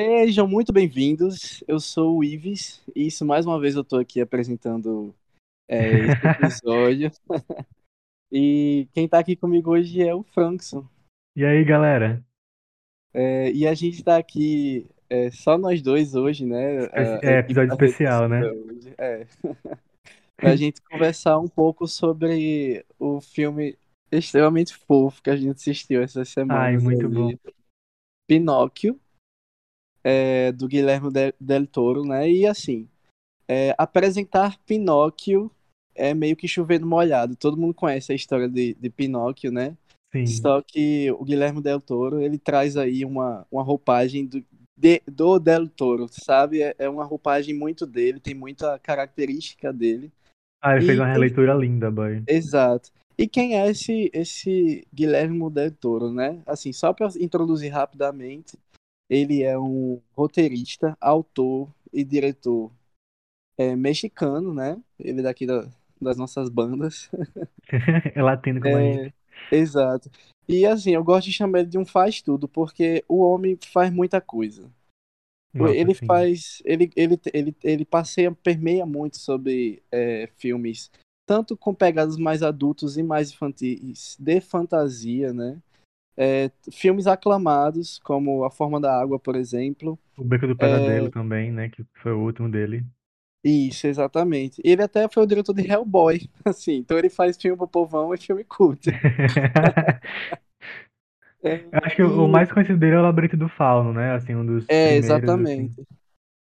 Sejam muito bem-vindos. Eu sou o Ives e isso mais uma vez eu tô aqui apresentando é, esse episódio. e quem tá aqui comigo hoje é o Frankson. E aí, galera? É, e a gente tá aqui é, só nós dois hoje, né? É, equipe episódio especial, né? hoje. É. Pra gente conversar um pouco sobre o filme extremamente fofo que a gente assistiu essas Ai, semanas muito bom. Pinóquio, é, do Guilherme Del, Toro, né? E assim, é, apresentar Pinóquio é meio que chover no molhado. Todo mundo conhece a história de, de Pinóquio, né? Sim. Só que o Guilherme Del Toro, ele traz aí uma, uma roupagem do, de- do Del Toro, sabe? É, é uma roupagem muito dele, tem muita característica dele. Ah, ele fez E uma releitura linda, boy. Exato. E quem é esse, esse Guilherme Del Toro, né? Assim, só para introduzir rapidamente, ele é um roteirista, autor e diretor é, mexicano, né? Ele é daqui da- das nossas bandas. É latino como a gente. É, exato. E assim, eu gosto de chamar ele de um faz tudo, porque o homem faz muita coisa. Nossa, Ele sim. faz, ele, ele, ele, ele passeia, permeia muito sobre é, filmes, tanto com pegadas mais adultos e mais infantis, de fantasia, né? É, filmes aclamados, como A Forma da Água, por exemplo. O Beco do Pesadelo também, né? Que foi o último dele. Isso, exatamente. Ele até foi o diretor de Hellboy, assim, então ele faz filme pro povão e filme cult. É, Eu acho que o o e- mais conhecido dele é o Labirinto do Fauno, né? Assim, um dos é, assim. exatamente.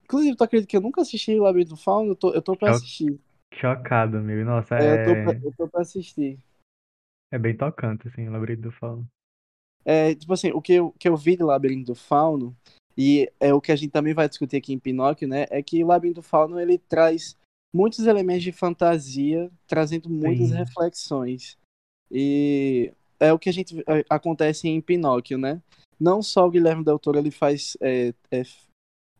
Inclusive, tu acredita que eu nunca assisti O Labirinto do Fauno? Eu tô, eu tô pra assistir. Chocado, amigo. Nossa, É, eu tô pra, é, eu tô pra assistir. é bem tocante, assim, o Labirinto do Fauno. É, tipo assim, o que eu, que eu vi de Labirinto do Fauno, e é o que a gente também vai discutir aqui em Pinóquio, né? É que o Labirinto do Fauno, ele traz muitos elementos de fantasia, trazendo muitas Sim. reflexões. E é o que a gente é, acontece em Pinóquio, né? Não só o Guilherme Del Toro, ele faz é, é,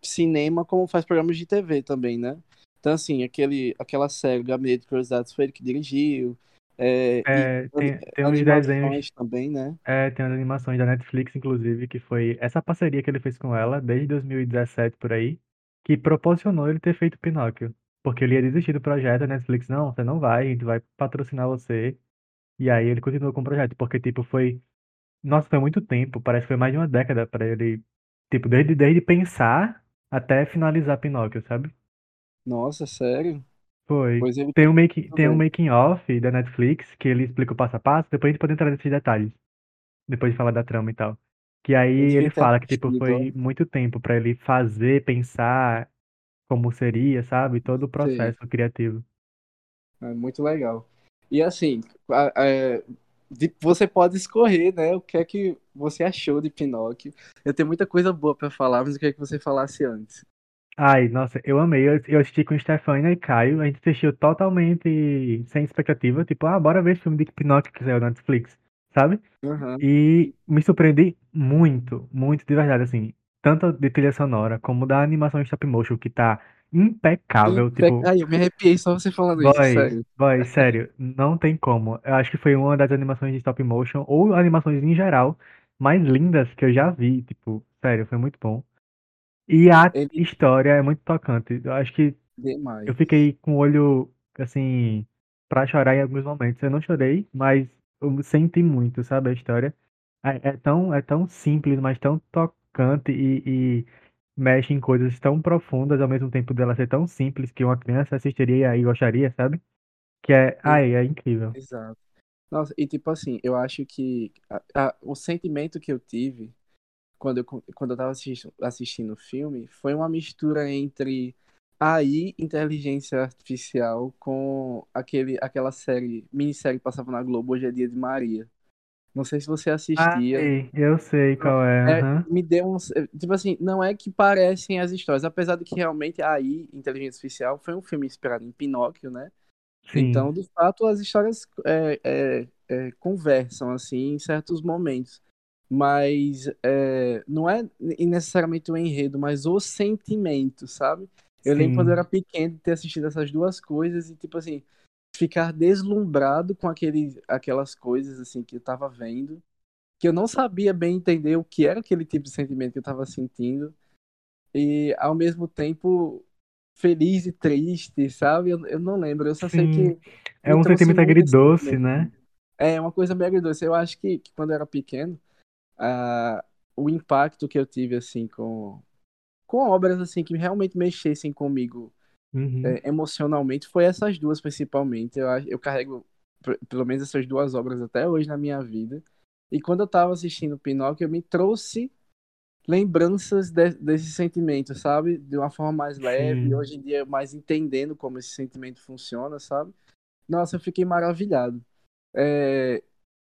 cinema, como faz programas de TV também, né? Então, assim, aquele, aquela série Gabinete de Curiosidades foi ele que dirigiu. É, É, tem, tem uns desenhos, também, né? é, tem umas animações da Netflix, inclusive, que foi essa parceria que ele fez com ela desde 2017 por aí, que proporcionou ele ter feito Pinóquio. Porque ele ia desistir do projeto, a Netflix, não, você não vai, a gente vai patrocinar você. E aí ele continuou com o projeto, porque, tipo, foi. Nossa, foi muito tempo, parece que foi mais de uma década pra ele. Tipo, desde, desde pensar até finalizar Pinóquio, sabe? Nossa, sério? Foi. Pois ele Tem um make, tem um making off da Netflix que ele explica o passo a passo, depois a gente pode entrar nesses detalhes, depois de falar da trama e tal. Que aí devia ele ter fala que, tipo, foi muito tempo pra ele fazer, pensar como seria, sabe? Todo o processo criativo. É muito legal. E assim, é, você pode escorrer, né? O que é que você achou de Pinóquio? Eu tenho muita coisa boa pra falar, mas eu queria que você falasse antes. Ai, nossa, eu amei. Eu, eu assisti com Stefania e Caio. A gente assistiu totalmente sem expectativa. Tipo, ah, bora ver esse filme de Pinóquio que saiu na Netflix, sabe? Aham. E me surpreendi muito, muito de verdade, assim. Tanto de trilha sonora como da animação em stop motion, que tá impecável. Impe- Tipo, Ai, eu me arrepiei só você falando isso, boy, sério. boy, sério, não tem como. Eu acho que foi uma das animações de stop motion, ou animações em geral, mais lindas que eu já vi. Tipo, sério, foi muito bom. E a Ele história é muito tocante. Eu acho que demais. eu fiquei com o olho, assim, pra chorar em alguns momentos. Eu não chorei, mas eu senti muito, sabe, a história. É, é tão, é tão simples, mas tão tocante e, e mexe em coisas tão profundas ao mesmo tempo dela ser tão simples que uma criança assistiria e gostaria, sabe? Que é, ai, é incrível. Exato. Nossa, e tipo assim, eu acho que a- a- o sentimento que eu tive quando eu, quando eu tava assistindo, assistindo o filme foi uma mistura entre AI, inteligência artificial, com aquele, aquela série, minissérie que passava na Globo, Hoje é Dia de Maria. Não sei se você assistia. Ai, eu sei qual é, É, aham. me deu um. Tipo assim, não é que parecem as histórias, apesar de que realmente AI, inteligência artificial, foi um filme inspirado em Pinóquio, né? Então, Sim, de fato, as histórias é, é, é, conversam, assim, em certos momentos. Mas é, não é necessariamente o enredo, mas o sentimento, sabe? Eu lembro quando eu sim, era pequeno de ter assistido essas duas coisas e, tipo assim, ficar deslumbrado com aquele, aquelas coisas, assim, que eu tava vendo, que eu não sabia bem entender o que era aquele tipo de sentimento que eu tava sentindo. e ao mesmo tempo feliz e triste, sabe? Eu, eu não lembro, eu só sei Sim. que É um sentimento agridoce, né? É uma coisa meio agridoce. Eu acho que, que quando eu era pequeno, ah, o impacto que eu tive assim com, com obras assim que realmente mexessem comigo Uhum. é, emocionalmente foi essas duas principalmente. Eu, eu carrego pelo menos essas duas obras até hoje na minha vida. E quando eu tava assistindo Pinóquio, me trouxe lembranças de- desse sentimento, sabe? De uma forma mais leve, Sim. hoje em dia mais entendendo como esse sentimento funciona, sabe? Nossa, eu fiquei maravilhado. É,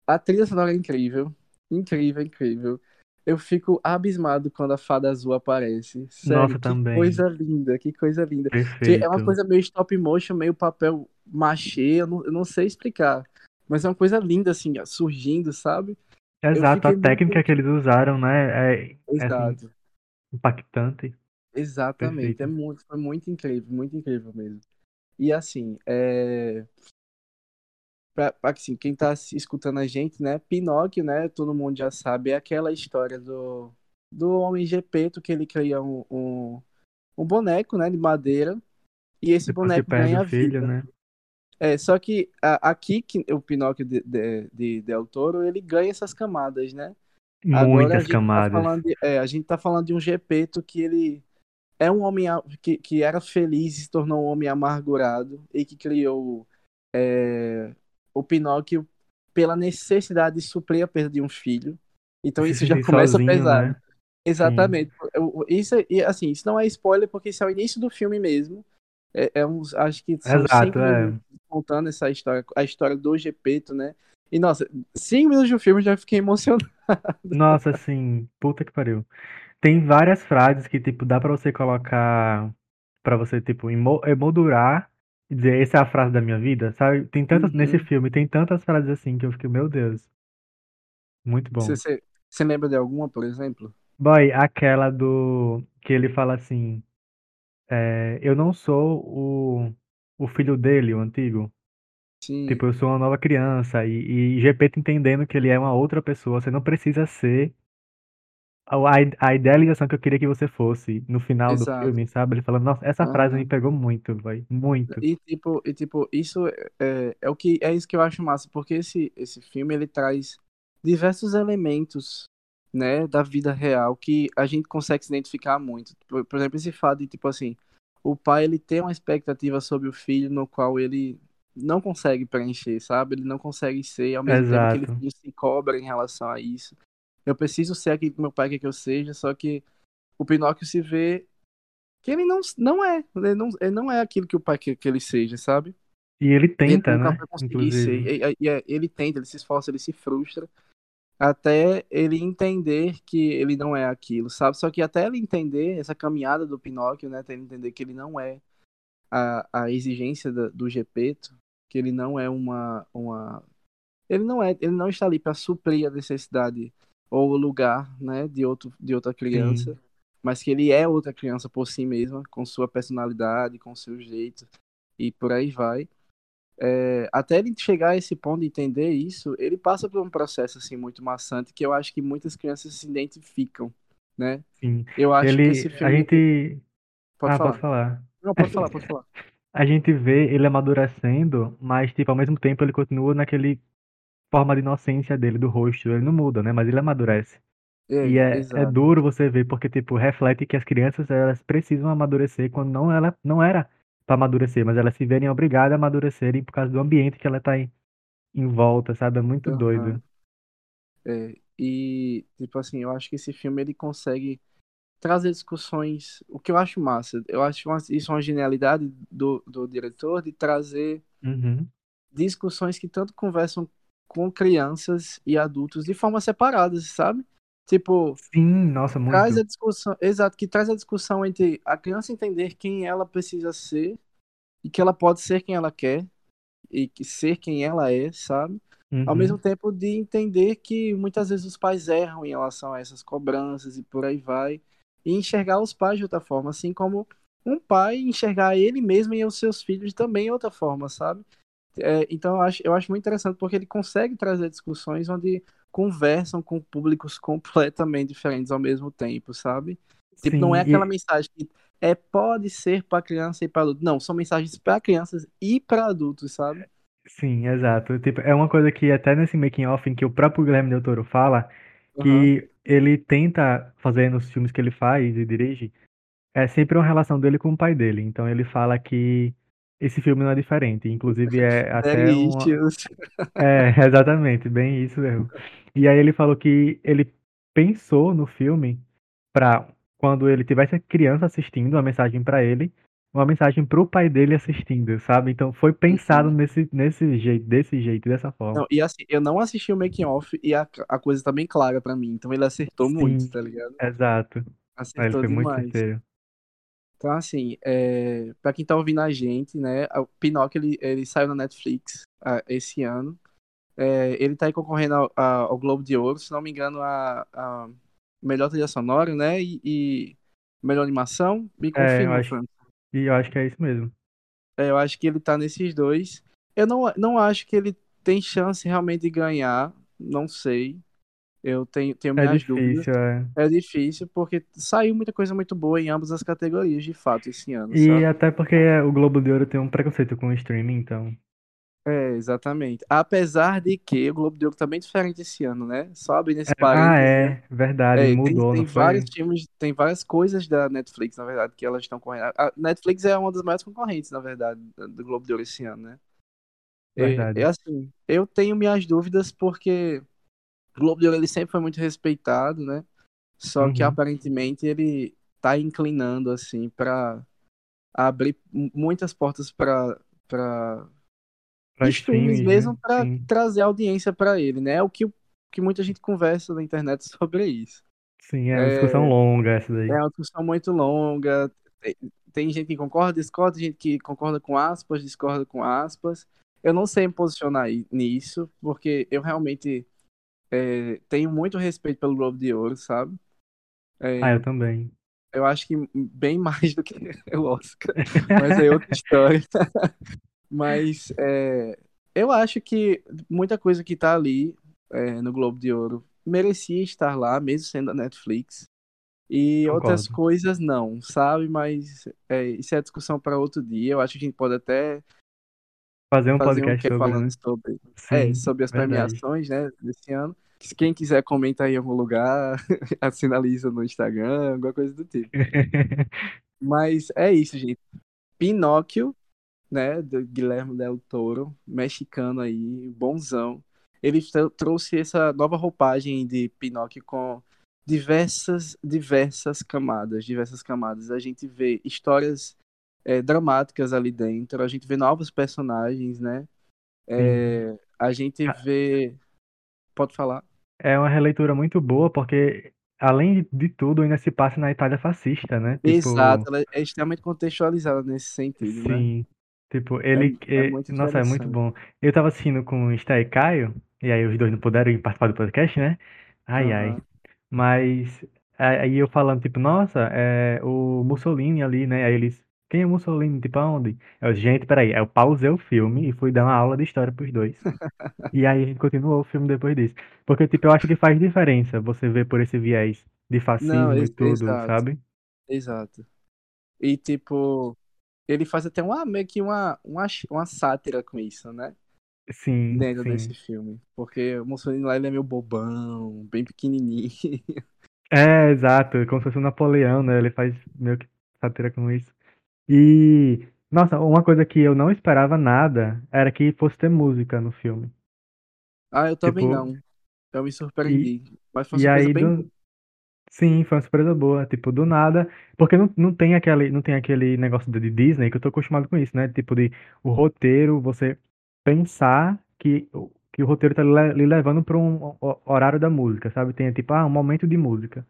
a trilha sonora é incrível, incrível, incrível. Eu fico abismado quando a Fada Azul aparece. Sério, Nossa, que também. coisa linda, que coisa linda. É uma coisa meio stop motion, meio papel machê, eu não, eu não sei explicar. Mas é uma coisa linda, assim, surgindo, sabe? Exato, a técnica muito. que eles usaram, né, é, é assim, Exato, impactante. exatamente. É muito, foi muito incrível, muito incrível mesmo. E assim, é. Pra, assim, quem tá escutando a gente, né? Pinóquio, né? Todo mundo já sabe, é aquela história do, do Homem Gepeto que ele cria um, um, um boneco, né? De madeira e esse Depois boneco ganha filho, vida. né? É, só que a- aqui que o Pinóquio de, de, de Del Toro, ele ganha essas camadas, né? Agora Muitas gente tá camadas. falando de, é, a gente tá falando de um Gepeto que ele é um homem que, que era feliz e se tornou um homem amargurado e que criou é, o Pinóquio pela necessidade de suprir a perda de um filho. Então isso já começa sozinho, pesado. né? Sim. Exatamente. Eu- Isso, assim, isso não é spoiler porque isso é o início do filme mesmo. É, é uns, acho que são Exato, cinco é. contando essa história, a história do Gepeto, né? E nossa, cinco minutos de filme eu já fiquei emocionado. Nossa, assim, puta que pariu. Tem várias frases que, tipo, dá pra você colocar, pra você, tipo, emo- emoldurar dizer, essa é a frase da minha vida, sabe? Tem tantas, nesse Uhum. filme, tem tantas frases assim que eu fiquei, meu Deus, muito bom. você, lembra de alguma, por exemplo? Boy, aquela do, que ele fala assim, é, eu não sou o, o filho dele, o antigo. Tipo, Sim, eu sou uma nova criança e, e Gepeto entendendo que ele é uma outra pessoa, você não precisa ser a, a idealização que eu queria que você fosse no final do exato. filme, sabe? Ele falando, nossa, essa frase me pegou muito, vai, muito. E tipo, e tipo, isso é, é o que é isso que eu acho massa, porque esse esse filme ele traz diversos elementos, né, da vida real que a gente consegue se identificar muito. Por, por exemplo, esse fato de tipo assim, o pai ele tem uma expectativa sobre o filho no qual ele não consegue preencher, sabe? Ele não consegue ser, ao mesmo tempo que ele Exato. se cobra em relação a isso. Eu preciso ser aquilo que meu pai quer que eu seja, só que o Pinóquio se vê que ele não, não é, ele não, ele não é aquilo que o pai quer que ele seja, sabe? E ele Ele tenta, nunca né? ser, e, e- e ele tenta, ele se esforça, ele se frustra, até ele entender que ele não é aquilo, sabe? Só que até ele entender essa caminhada do Pinóquio, né, até ele entender que ele não é a, a exigência da- do Gepeto, que ele não é uma, uma ele não é, ele não está ali para suprir a necessidade ou o lugar, né, de outro de outra Sim. criança, mas que ele é outra criança por si mesma, com sua personalidade, com seu jeito e por aí vai. É, até ele chegar a esse ponto de entender isso, ele passa por um processo assim muito maçante que eu acho que muitas crianças se identificam, né? Sim. Eu acho que esse Ele, a filme gente, pode ah, falar. falar. Não, pode falar, pode falar. A gente vê ele amadurecendo, mas, tipo, ao mesmo tempo ele continua naquele forma de inocência dele, do rosto. Ele não muda, né? Mas ele amadurece. E É, é, é exato. duro você ver, porque, tipo, reflete que as crianças, elas precisam amadurecer quando não, ela, não era pra amadurecer, mas elas se verem obrigadas a amadurecerem por causa do ambiente que ela tá em, em volta, sabe? É muito doido. Aham. É, e tipo assim, eu acho que esse filme ele consegue trazer discussões, o que eu acho massa. Eu acho uma- isso uma genialidade do, do diretor de trazer Uhum. discussões que tanto conversam com crianças e adultos de forma separadas, sabe? Tipo, Sim, nossa, traz a muito. discussão, exato, que traz a discussão entre a criança entender quem ela precisa ser e que ela pode ser quem ela quer e que ser quem ela é, sabe? Ao mesmo Uhum. tempo de entender que muitas vezes os pais erram em relação a essas cobranças e por aí vai, e enxergar os pais de outra forma, assim como um pai enxergar ele mesmo e os seus filhos também de outra forma, sabe? É, então eu acho, eu acho muito interessante porque ele consegue trazer discussões onde conversam com públicos completamente diferentes ao mesmo tempo, sabe? Tipo, não é Sim, aquela e, mensagem que é, pode ser para criança e para adulto. Não, são mensagens para crianças e para adultos, sabe? sim, exato. Tipo, é uma coisa que até nesse making of em que o próprio Guilherme Del Toro fala que ele tenta fazer nos filmes que ele faz e dirige, é sempre uma relação dele com o pai dele. Então ele fala que esse filme não é diferente. Inclusive é até Daddy uma. É, exatamente, bem isso mesmo. E aí ele falou que ele pensou no filme para quando ele tivesse a criança assistindo uma mensagem para ele, uma mensagem para o pai dele assistindo, sabe? Então foi pensado Uhum. nesse, nesse jeito, desse jeito, dessa forma. Não, e assim, eu não assisti o making off e a, a coisa tá bem clara pra mim. Então ele acertou muito, Sim, tá ligado? exato. Aí Ele Acertou foi muito demais. Então, assim, é, para quem tá ouvindo a gente, né, o Pinóquio ele, ele saiu na Netflix ah, esse ano. É, ele tá aí concorrendo ao, a- ao Globo de Ouro, se não me engano, a, a melhor trilha sonora, né, e, e melhor animação. Me É, confirma, acho, Fran. e eu acho que é isso mesmo. É, eu acho que ele tá nesses dois. Eu não, não acho que ele tem chance realmente de ganhar, não sei. Eu tenho, tenho É minhas dúvidas. difícil, é. É difícil, porque saiu muita coisa muito boa em ambas as categorias, de fato, esse ano, E sabe? até porque o Globo de Ouro tem um preconceito com o streaming, então. É, exatamente. Apesar de que o Globo de Ouro tá bem diferente esse ano, né? Só abrindo esse É, ah, parênteses, né? é, verdade, É, tem, mudou, não tem vários filmes, tem várias coisas da Netflix, na verdade, que elas estão correndo. A Netflix é uma das maiores concorrentes, na verdade, do Globo de Ouro esse ano, né? É, é assim, eu tenho minhas dúvidas porque o Globo de Ouro ele sempre foi muito respeitado, né? Só que Uhum. aparentemente ele tá inclinando assim para abrir mu- muitas portas para para né? mesmo para trazer audiência para ele, né? É o que, que muita gente conversa na internet sobre isso. sim, é uma discussão É, longa essa é daí. uma discussão muito longa. Tem, tem gente que concorda, discorda, tem gente que concorda com aspas, discorda com aspas. Eu não sei me posicionar nisso, porque eu realmente é, tenho muito respeito pelo Globo de Ouro, sabe? Ah, É, eu também. eu acho que bem mais do que o Oscar, mas é outra história. Mas é, eu acho que muita coisa que tá ali é, no Globo de Ouro merecia estar lá, mesmo sendo da Netflix. E outras Concordo. coisas não, sabe? Mas é, isso é discussão para outro dia. Eu acho que a gente pode até Fazer um fazer um podcast que sobre, falando né? sobre, é, Sim, sobre as verdade. premiações, né, desse ano. Se Quem quiser comentar em algum lugar, assinaliza no Instagram, alguma coisa do tipo. Mas é isso, gente. Pinóquio né, do Guilherme Del Toro, mexicano aí, bonzão. Ele tr- trouxe essa nova roupagem de Pinóquio com diversas, diversas camadas, diversas camadas. A gente vê histórias é, dramáticas ali dentro, a gente vê novos personagens, né? É, a gente vê, pode falar? É uma releitura muito boa, porque, além de tudo, ainda se passa na Itália fascista, né? Exato, Tipo, ela é extremamente contextualizada nesse sentido, né? sim. Tipo, É, ele. é é- muito Nossa, é muito bom. Eu tava assistindo com o Sté e Caio, e aí os dois não puderam participar do podcast, né? Ai, ai. Aham. Mas aí eu falando, tipo, nossa, é o Mussolini ali, né? Aí eles, quem é Mussolini? Tipo, aonde? Eu, gente, peraí. Aí eu pausei o filme e fui dar uma aula de história pros dois. E aí a gente continuou o filme depois disso. Porque, tipo, eu acho que faz diferença você ver por esse viés de Não, fascismo e ex- tudo, exato, sabe? exato. E tipo, ele faz até uma meio que uma, uma, uma sátira com isso, né? Sim, Dentro desse sim. filme. Porque o Mussolini lá ele é meio bobão, bem pequenininho. É, exato. Como se fosse o Napoleão, né? Ele faz meio que sátira com isso. E, nossa, uma coisa que eu não esperava nada era que fosse ter música no filme. Ah, eu também Tipo, não. Eu me e, surpreendi. Mas foi uma e surpresa aí bem do. Sim, foi uma surpresa boa, tipo, do nada, porque não, não tem aquele, não tem aquele negócio de Disney que eu tô acostumado com isso, né? Tipo de o roteiro, você pensar que, o- que o roteiro tá lhe levando para um ho- horário da música, sabe? Tem tipo, ah, um momento de música.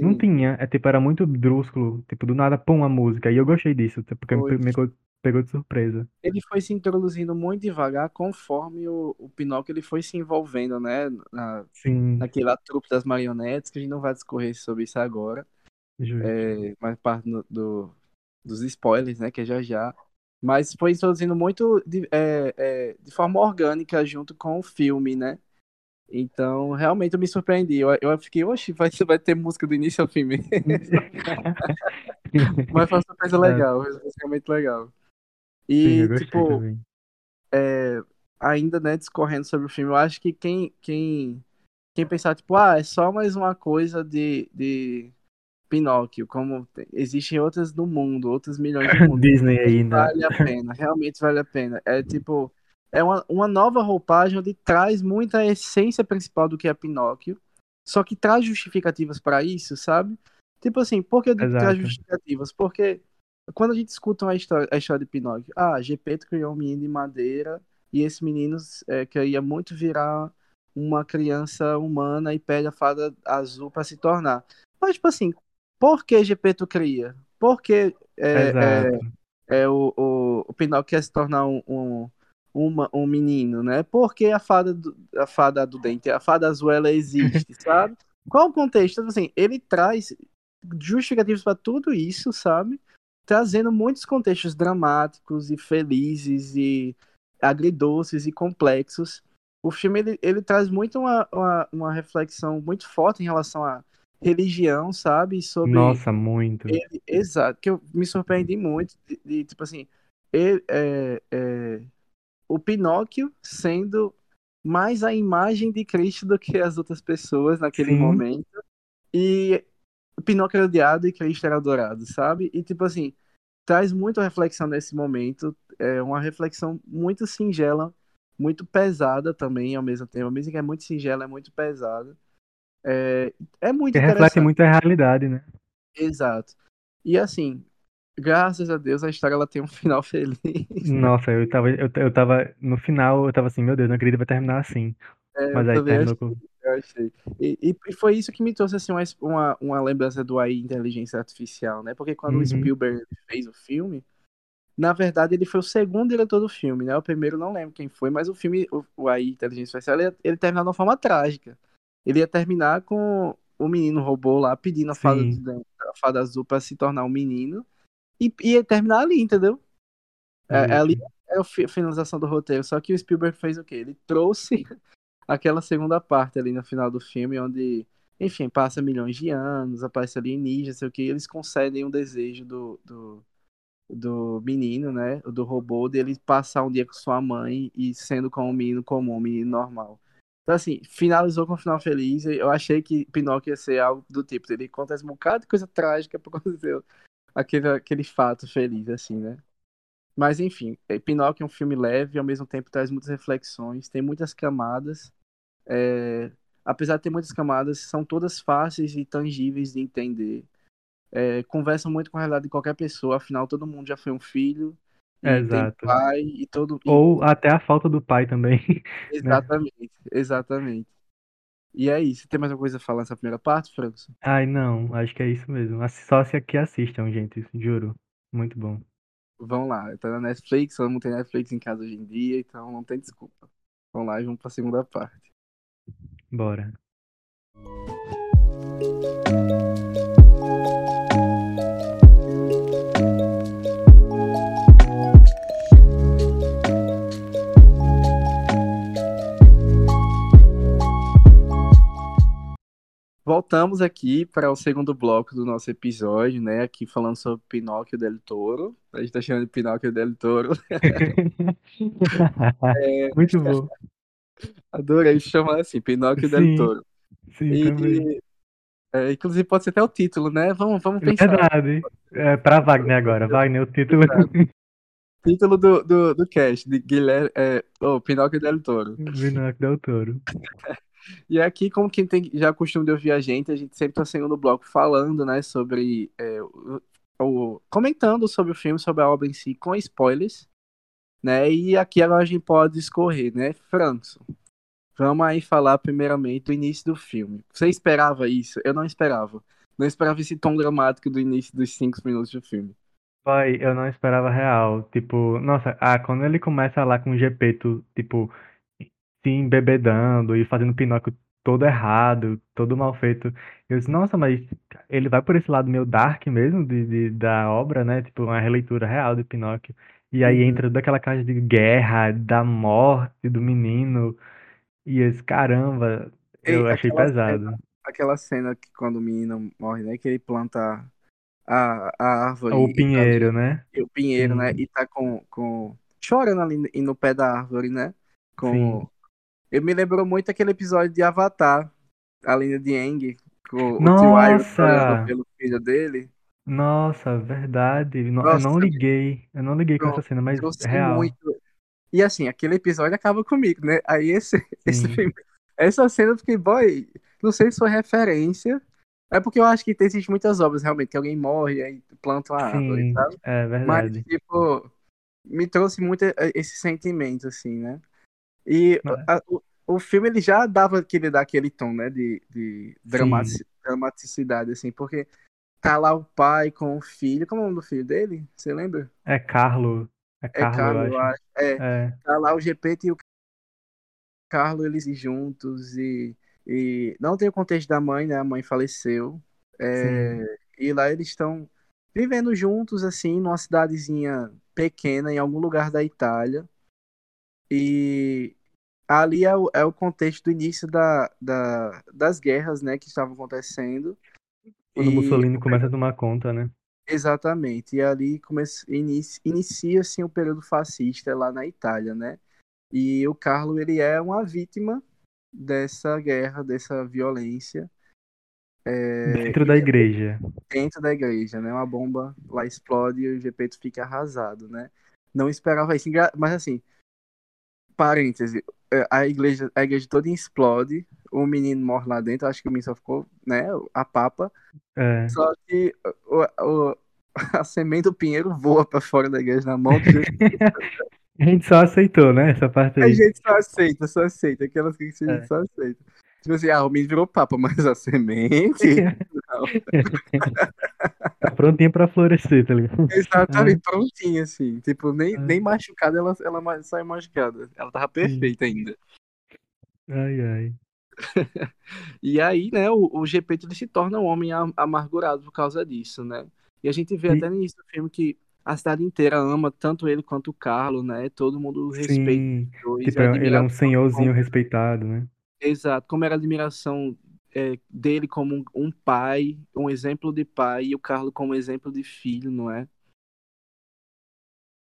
Não Sim, tinha, é tipo, era muito drúsculo, tipo, do nada, pum, a música. E eu gostei disso, tipo, porque me, foi. pe- me pegou pegou de surpresa. Ele foi se introduzindo muito devagar conforme o, o Pinóquio ele foi se envolvendo, né? Na, Sim, naquela trupe das marionetes, que a gente não vai discorrer sobre isso agora. É, mais parte do, do- dos spoilers, né? Que é já já. Mas foi introduzindo muito de, é, é, de forma orgânica junto com o filme, né? Então, realmente eu me surpreendi. Eu, eu fiquei, oxe, vai, vai ter música do início ao fim mesmo. Mas foi uma surpresa É. legal, foi realmente legal. Sim, E, gostei tipo, é, ainda, né, discorrendo sobre o filme, eu acho que quem, quem, quem pensar, tipo, ah, é só mais uma coisa de, de Pinóquio, como tem- existem outras no mundo, outros milhões no mundo. Disney ainda. Vale a pena, realmente vale a pena. É tipo, é uma, uma nova roupagem onde traz muita essência principal do que é Pinóquio, só que traz justificativas para isso, sabe? Tipo assim, por que traz justificativas? Porque quando a gente escuta uma história, a história de Pinóquio, ah, Gepeto criou um menino de madeira e esse menino é, queria muito virar uma criança humana e pede a fada azul para se tornar. Mas, tipo assim, por que Gepeto cria? Por que é, é, é, o, o, o Pinóquio quer se tornar um, um, uma, um menino, né? Porque a fada do, a fada do dente, a fada azul, ela existe, sabe? Qual o contexto? Assim, ele traz justificativos para tudo isso, sabe? Trazendo muitos contextos dramáticos e felizes e agridoces e complexos. O filme ele, ele traz muito uma, uma, uma reflexão muito forte em relação à religião, sabe? Sobre Nossa, muito. ele, exato, que eu me surpreendi muito de, de, tipo assim, ele, é, é, o Pinóquio sendo mais a imagem de Cristo do que as outras pessoas naquele Sim. momento. E o Pinóquio era odiado e Cristo era adorado, sabe? E tipo assim, traz muita reflexão nesse momento, é uma reflexão muito singela, muito pesada também ao mesmo tempo. A música é muito singela, é muito pesada. É, é muito Que reflete muito a realidade, né? Exato. E assim, graças a Deus a história ela tem um final feliz. Nossa, eu tava, eu, eu tava no final, eu tava assim, meu Deus, não acredito que vai terminar assim. É, Mas aí terminou com. eu achei. E, e- e foi isso que me trouxe assim, uma, uma, lembrança do AI Inteligência Artificial, né? Porque quando o Uhum. Spielberg fez o filme, na verdade ele foi o segundo diretor do filme, né? O primeiro não lembro quem foi, mas o filme, o, o AI Inteligência Artificial, ele, ele terminou de uma forma trágica. Ele ia terminar com o menino robô lá pedindo a fada, a fada azul pra se tornar um menino. E ia terminar ali, entendeu? É, é ali Vixe. é a fi- finalização do roteiro. Só que o Spielberg fez o quê? Ele trouxe aquela segunda parte ali no final do filme, onde, enfim, passa milhões de anos, aparece alienígena, sei o que, eles concedem um desejo do, do, do menino, né? Do robô, dele passar um dia com sua mãe e sendo como um menino comum, um menino normal. Então, assim, finalizou com um final feliz. Eu achei que Pinóquio ia ser algo do tipo, ele acontece um bocado de coisa trágica pra acontecer aquele, aquele fato feliz, assim, né? Mas enfim, é, Pinóquio é um filme leve e ao mesmo tempo traz muitas reflexões, tem muitas camadas. é, apesar de ter muitas camadas, são todas fáceis e tangíveis de entender. É, conversam muito com a realidade de qualquer pessoa, afinal todo mundo já foi um filho tem Exato. pai e todo. Ou até a falta do pai também, né? exatamente, exatamente. E é isso. Tem mais alguma coisa a falar nessa primeira parte, Franco? Ai, não, acho que é isso mesmo. Só se aqui assistam, gente, juro. Muito bom. Vamos lá, tá na Netflix, todo mundo tem Netflix em casa hoje em dia, então não tem desculpa. Vamos lá e vamos pra segunda parte. Bora. Voltamos aqui para o segundo bloco do nosso episódio, né? Aqui falando sobre Pinóquio del Toro. A gente tá chamando de Pinóquio del Toro. Muito bom. Adorei chamar assim, Pinóquio del Toro. sim, também. E, é, inclusive pode ser até o título, né? Vamos, vamos pensar. Verdade. É pra Wagner agora. Wagner, o título. Título do, do, do cast, de Guilherme, é, oh, Pinóquio del Toro. Pinóquio del Toro. E aqui, como quem tem já costume de ouvir a gente, a gente sempre tá segundo bloco falando, né, sobre é, o, o- comentando sobre o filme, sobre a obra em si, com spoilers, né? E aqui agora a gente pode escorrer, né? Franco, vamos aí falar primeiramente do início do filme. Você esperava isso? Eu não esperava. Não esperava esse tom dramático do início dos cinco minutos do filme. Pai, eu não esperava real. Tipo, nossa, ah, quando ele começa lá com o Gepeto, tipo, se embebedando e fazendo Pinóquio todo errado, todo mal feito. Eu disse, nossa, mas ele vai por esse lado meio dark mesmo de, de- da obra, né? Tipo, uma releitura real de Pinóquio. E aí Uhum. entra toda aquela caixa de guerra, da morte do menino. E esse caramba, eu achei aquela cena, pesado. aquela cena que quando o menino morre, né? Que ele planta a, a O árvore e tá Pinheiro, ali, né? e o pinheiro, né? Sim, E tá com, com... chorando ali no pé da árvore, né? Com... sim. Eu me lembrou muito aquele episódio de Avatar, a linha de Aang, com o tio Iroh chorando Nossa! pelo filho dele. Nossa, verdade. No- Eu Nossa, não liguei. Eu não liguei com essa cena, mas é trouxe muito. real. E assim, aquele episódio acaba comigo, né? Aí esse, esse filme, essa cena eu fiquei, boy, não sei se foi referência. É porque eu acho que existem muitas obras realmente, que alguém morre, aí planta uma árvore, sim, sabe? é Mas, verdade. tipo, me trouxe muito eh, esse sentimento, assim, né? E a- o, o filme, ele já dava aquele, daquele tom, né? De, de Sim, dramati- dramaticidade, assim, porque tá lá o pai com o filho. Como é o nome do filho dele? Você lembra? é Carlo. É É Carlo, eu acho. É, É, tá lá o GP e o Carlos, eles juntos e, e não tem o contexto da mãe, né? A mãe faleceu. É, e lá eles estão vivendo juntos, assim, numa cidadezinha pequena, em algum lugar da Itália. E ali é o, é o contexto do início da, da, das guerras, né? Que estavam acontecendo. Quando E Mussolini começa a tomar conta, né? exatamente. E ali começa, inicia, inicia-se o período fascista lá na Itália, né? E o Carlo, ele é uma vítima dessa guerra, dessa violência é, Dentro da igreja. dentro da igreja, né? Uma bomba lá explode e o Gepeto fica arrasado, né? Não esperava isso, mas assim, parêntese, é, a igreja, a igreja toda explode, o menino morre lá dentro, acho que o menino só ficou, né? A papa, É. só que o, o- a semente do pinheiro voa pra fora da igreja na mão do. A gente só aceitou, né? Essa parte A aí. gente só aceita, só aceita. Aquelas que a gente É. só aceita. Tipo assim, ah, o menino virou papa, mas a semente. Não. Tá prontinha pra florescer, tá ligado? Exatamente, prontinha, assim. Tipo, nem, É. nem machucada, ela, ela sai machucada. Ela tava perfeita ainda. Ai, ai. E aí, né, o, o Gepeto ele se torna um homem am- amargurado por causa disso, né? E a gente vê E- até no início do filme que a cidade inteira ama tanto ele quanto o Carlo, né? Todo mundo respeita Sim. dois, Tipo, é ele é um senhorzinho como- respeitado, né? Exato, como era a admiração é, dele como um, um pai, um exemplo de pai, e o Carlo como exemplo de filho, não é?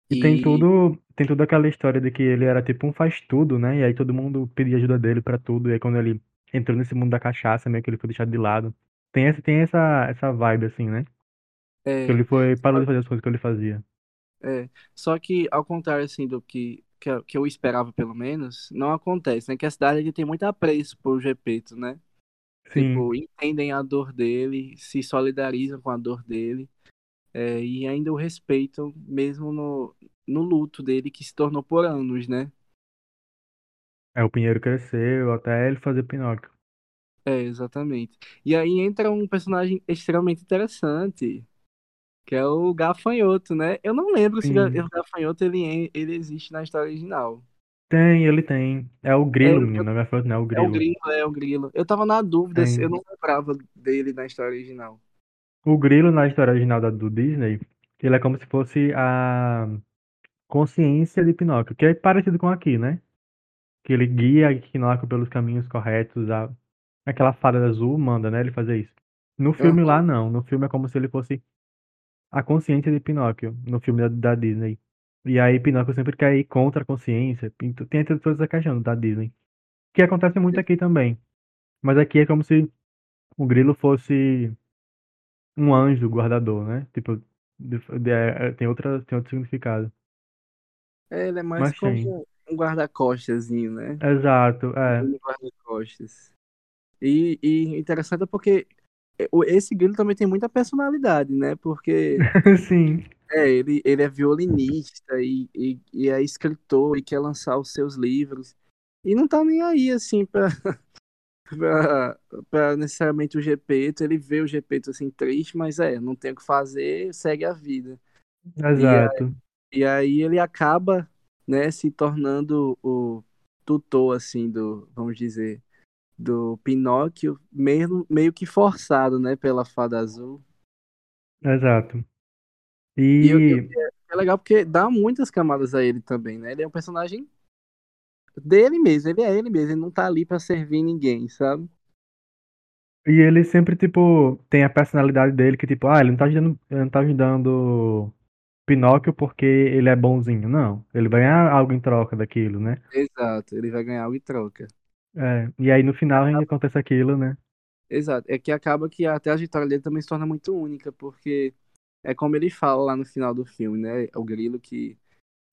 E tem tudo, tem tudo aquela história de que ele era tipo um faz-tudo, né? E aí todo mundo pedia ajuda dele pra tudo. E aí quando ele entrou nesse mundo da cachaça, meio que ele foi deixado de lado. Tem essa, tem essa, essa vibe, assim, né? É, Que ele foi, parou de fazer as coisas que ele fazia. é. Só que, ao contrário, assim, do que, que, eu- que eu esperava, pelo menos, não acontece, né? Que a cidade ele tem muito apreço por Gepeto, né? Sim, Tipo, entendem a dor dele, se solidarizam com a dor dele, é, e ainda o respeitam, mesmo no, no luto dele, que se tornou por anos, né? é, o Pinheiro cresceu até ele fazer Pinóquio. É, exatamente. E aí entra um personagem extremamente interessante, que é o Gafanhoto, né? Eu não lembro se o Ga- Sim. o Gafanhoto ele, ele existe na história original. Tem, ele tem. É o grilo, É, menino. Não é foto, não, é o É o grilo. Grilo, é o Grilo. Eu tava na dúvida, se- eu não lembrava dele na história original. O grilo na história original da, do Disney, ele é como se fosse a consciência de Pinóquio, que é parecido com aqui, né? Que ele guia Pinóquio pelos caminhos corretos, a... aquela fada azul manda, né, ele fazer isso. No filme Aham. lá, não. No filme é como se ele fosse a consciência de Pinóquio, no filme da, da Disney. E aí Pinóquio sempre quer ir contra a consciência, tem toda essa questão da Disney. Que acontece muito aqui também. Mas aqui é como se o grilo fosse um anjo guardador, né? Tipo, de- de- é, tem outra, tem outro significado. É, Ele é mais Mas tem. como um guarda-costazinho, né? Exato, é. Um guarda-costas. E, e interessante é porque esse Grilo também tem muita personalidade, né? Porque Sim, é, ele, ele é violinista e, e, e é escritor e quer lançar os seus livros. E não tá nem aí, assim, pra, pra, pra necessariamente o Gepeto. Ele vê o Gepeto, assim, triste, mas é, não tem o que fazer, segue a vida. E, a- exato. e aí ele acaba, né, se tornando o tutor, assim, do, vamos dizer, do Pinóquio, mesmo, meio que forçado, né, pela Fada Azul. Exato. E eu, eu- E é legal porque dá muitas camadas a ele também, né? Ele é um personagem dele mesmo, ele é ele mesmo, ele não tá ali pra servir ninguém, sabe? E ele sempre, tipo, tem a personalidade dele que, tipo, ah, ele não tá ajudando, ele não tá ajudando Pinóquio porque ele é bonzinho. Não, ele vai ganhar algo em troca daquilo, né? Exato, ele vai ganhar algo em troca. É, e aí no final ainda acontece aquilo, né? Exato, é que acaba que a trajetória dele também se torna muito única, porque é como ele fala lá no final do filme, né? O Grilo que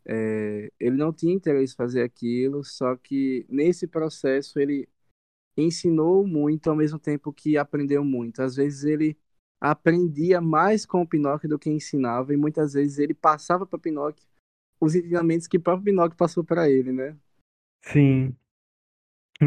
é, ele não tinha interesse em fazer aquilo, só que nesse processo ele ensinou muito ao mesmo tempo que aprendeu muito. Às vezes ele aprendia mais com o Pinóquio do que ensinava, e muitas vezes ele passava para Pinóquio os ensinamentos que o próprio Pinóquio passou para ele, né? Sim.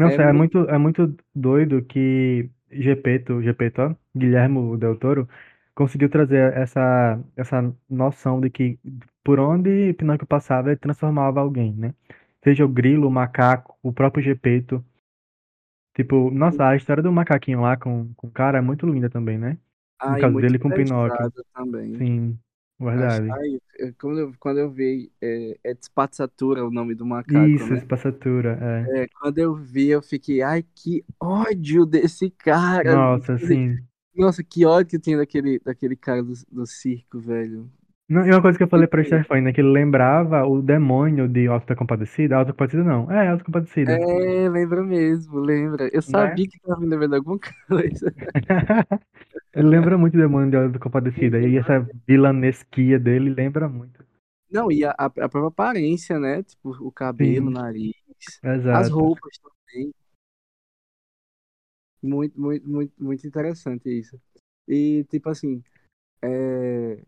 É Nossa, é muito. muito, é muito doido que Gepeto, Gepeto, ó, Guilhermo Del Toro, conseguiu trazer essa, essa noção de que por onde Pinóquio passava, ele transformava alguém, né? Seja o grilo, o macaco, o próprio Gepeto. Tipo, nossa, a história do macaquinho lá com, com o cara é muito linda também, né? No Ah, e caso dele com Pinóquio. pesado também. Sim, verdade. Ai, eu- quando, eu, quando eu vi, é, é Spazzatura o nome do macaco, Isso, né? É. É, quando eu vi, eu fiquei, ai, que ódio desse cara. Nossa, sim. Nossa, que ódio que tinha daquele, daquele cara do, do circo, velho. Não, e uma coisa que eu falei pra Stefani, né? Que ele lembrava o demônio de Auto da Compadecida. Auto da Compadecida não. É, Auto da Compadecida. É, lembra mesmo, lembra. Eu Né? sabia que tava me lembrando alguma coisa. Ele lembra muito o demônio de Auto da Compadecida. E essa vilanesquia dele lembra muito. Não, e a, a própria aparência, né? Tipo, o cabelo, o nariz, as exato. roupas também. Muito, muito, muito, muito interessante isso. E, tipo assim, é,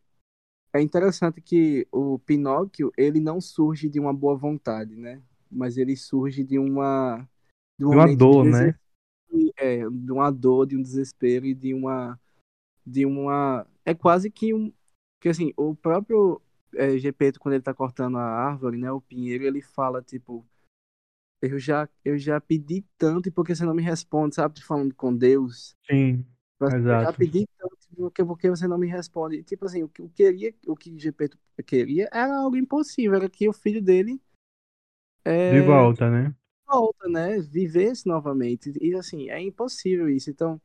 é interessante que o Pinóquio, ele não surge de uma boa vontade, né? Mas ele surge de uma, de um De uma momento de dor, né? é, de uma dor, de um desespero e de uma, de uma, é quase que um, que assim, o próprio é, Gepeto, quando ele tá cortando a árvore, né, o pinheiro, ele fala, tipo, eu já, eu já pedi tanto e por que você não me responde, sabe? Falando com Deus. Sim, Tipo assim, Eu já exato. pedi tanto, por que, por que você não me responde? Tipo assim, o que eu queria, o que Gepeto queria era algo impossível, era que o filho dele De é, volta, né? volta, né? Vivesse novamente. E assim, é impossível isso. Então,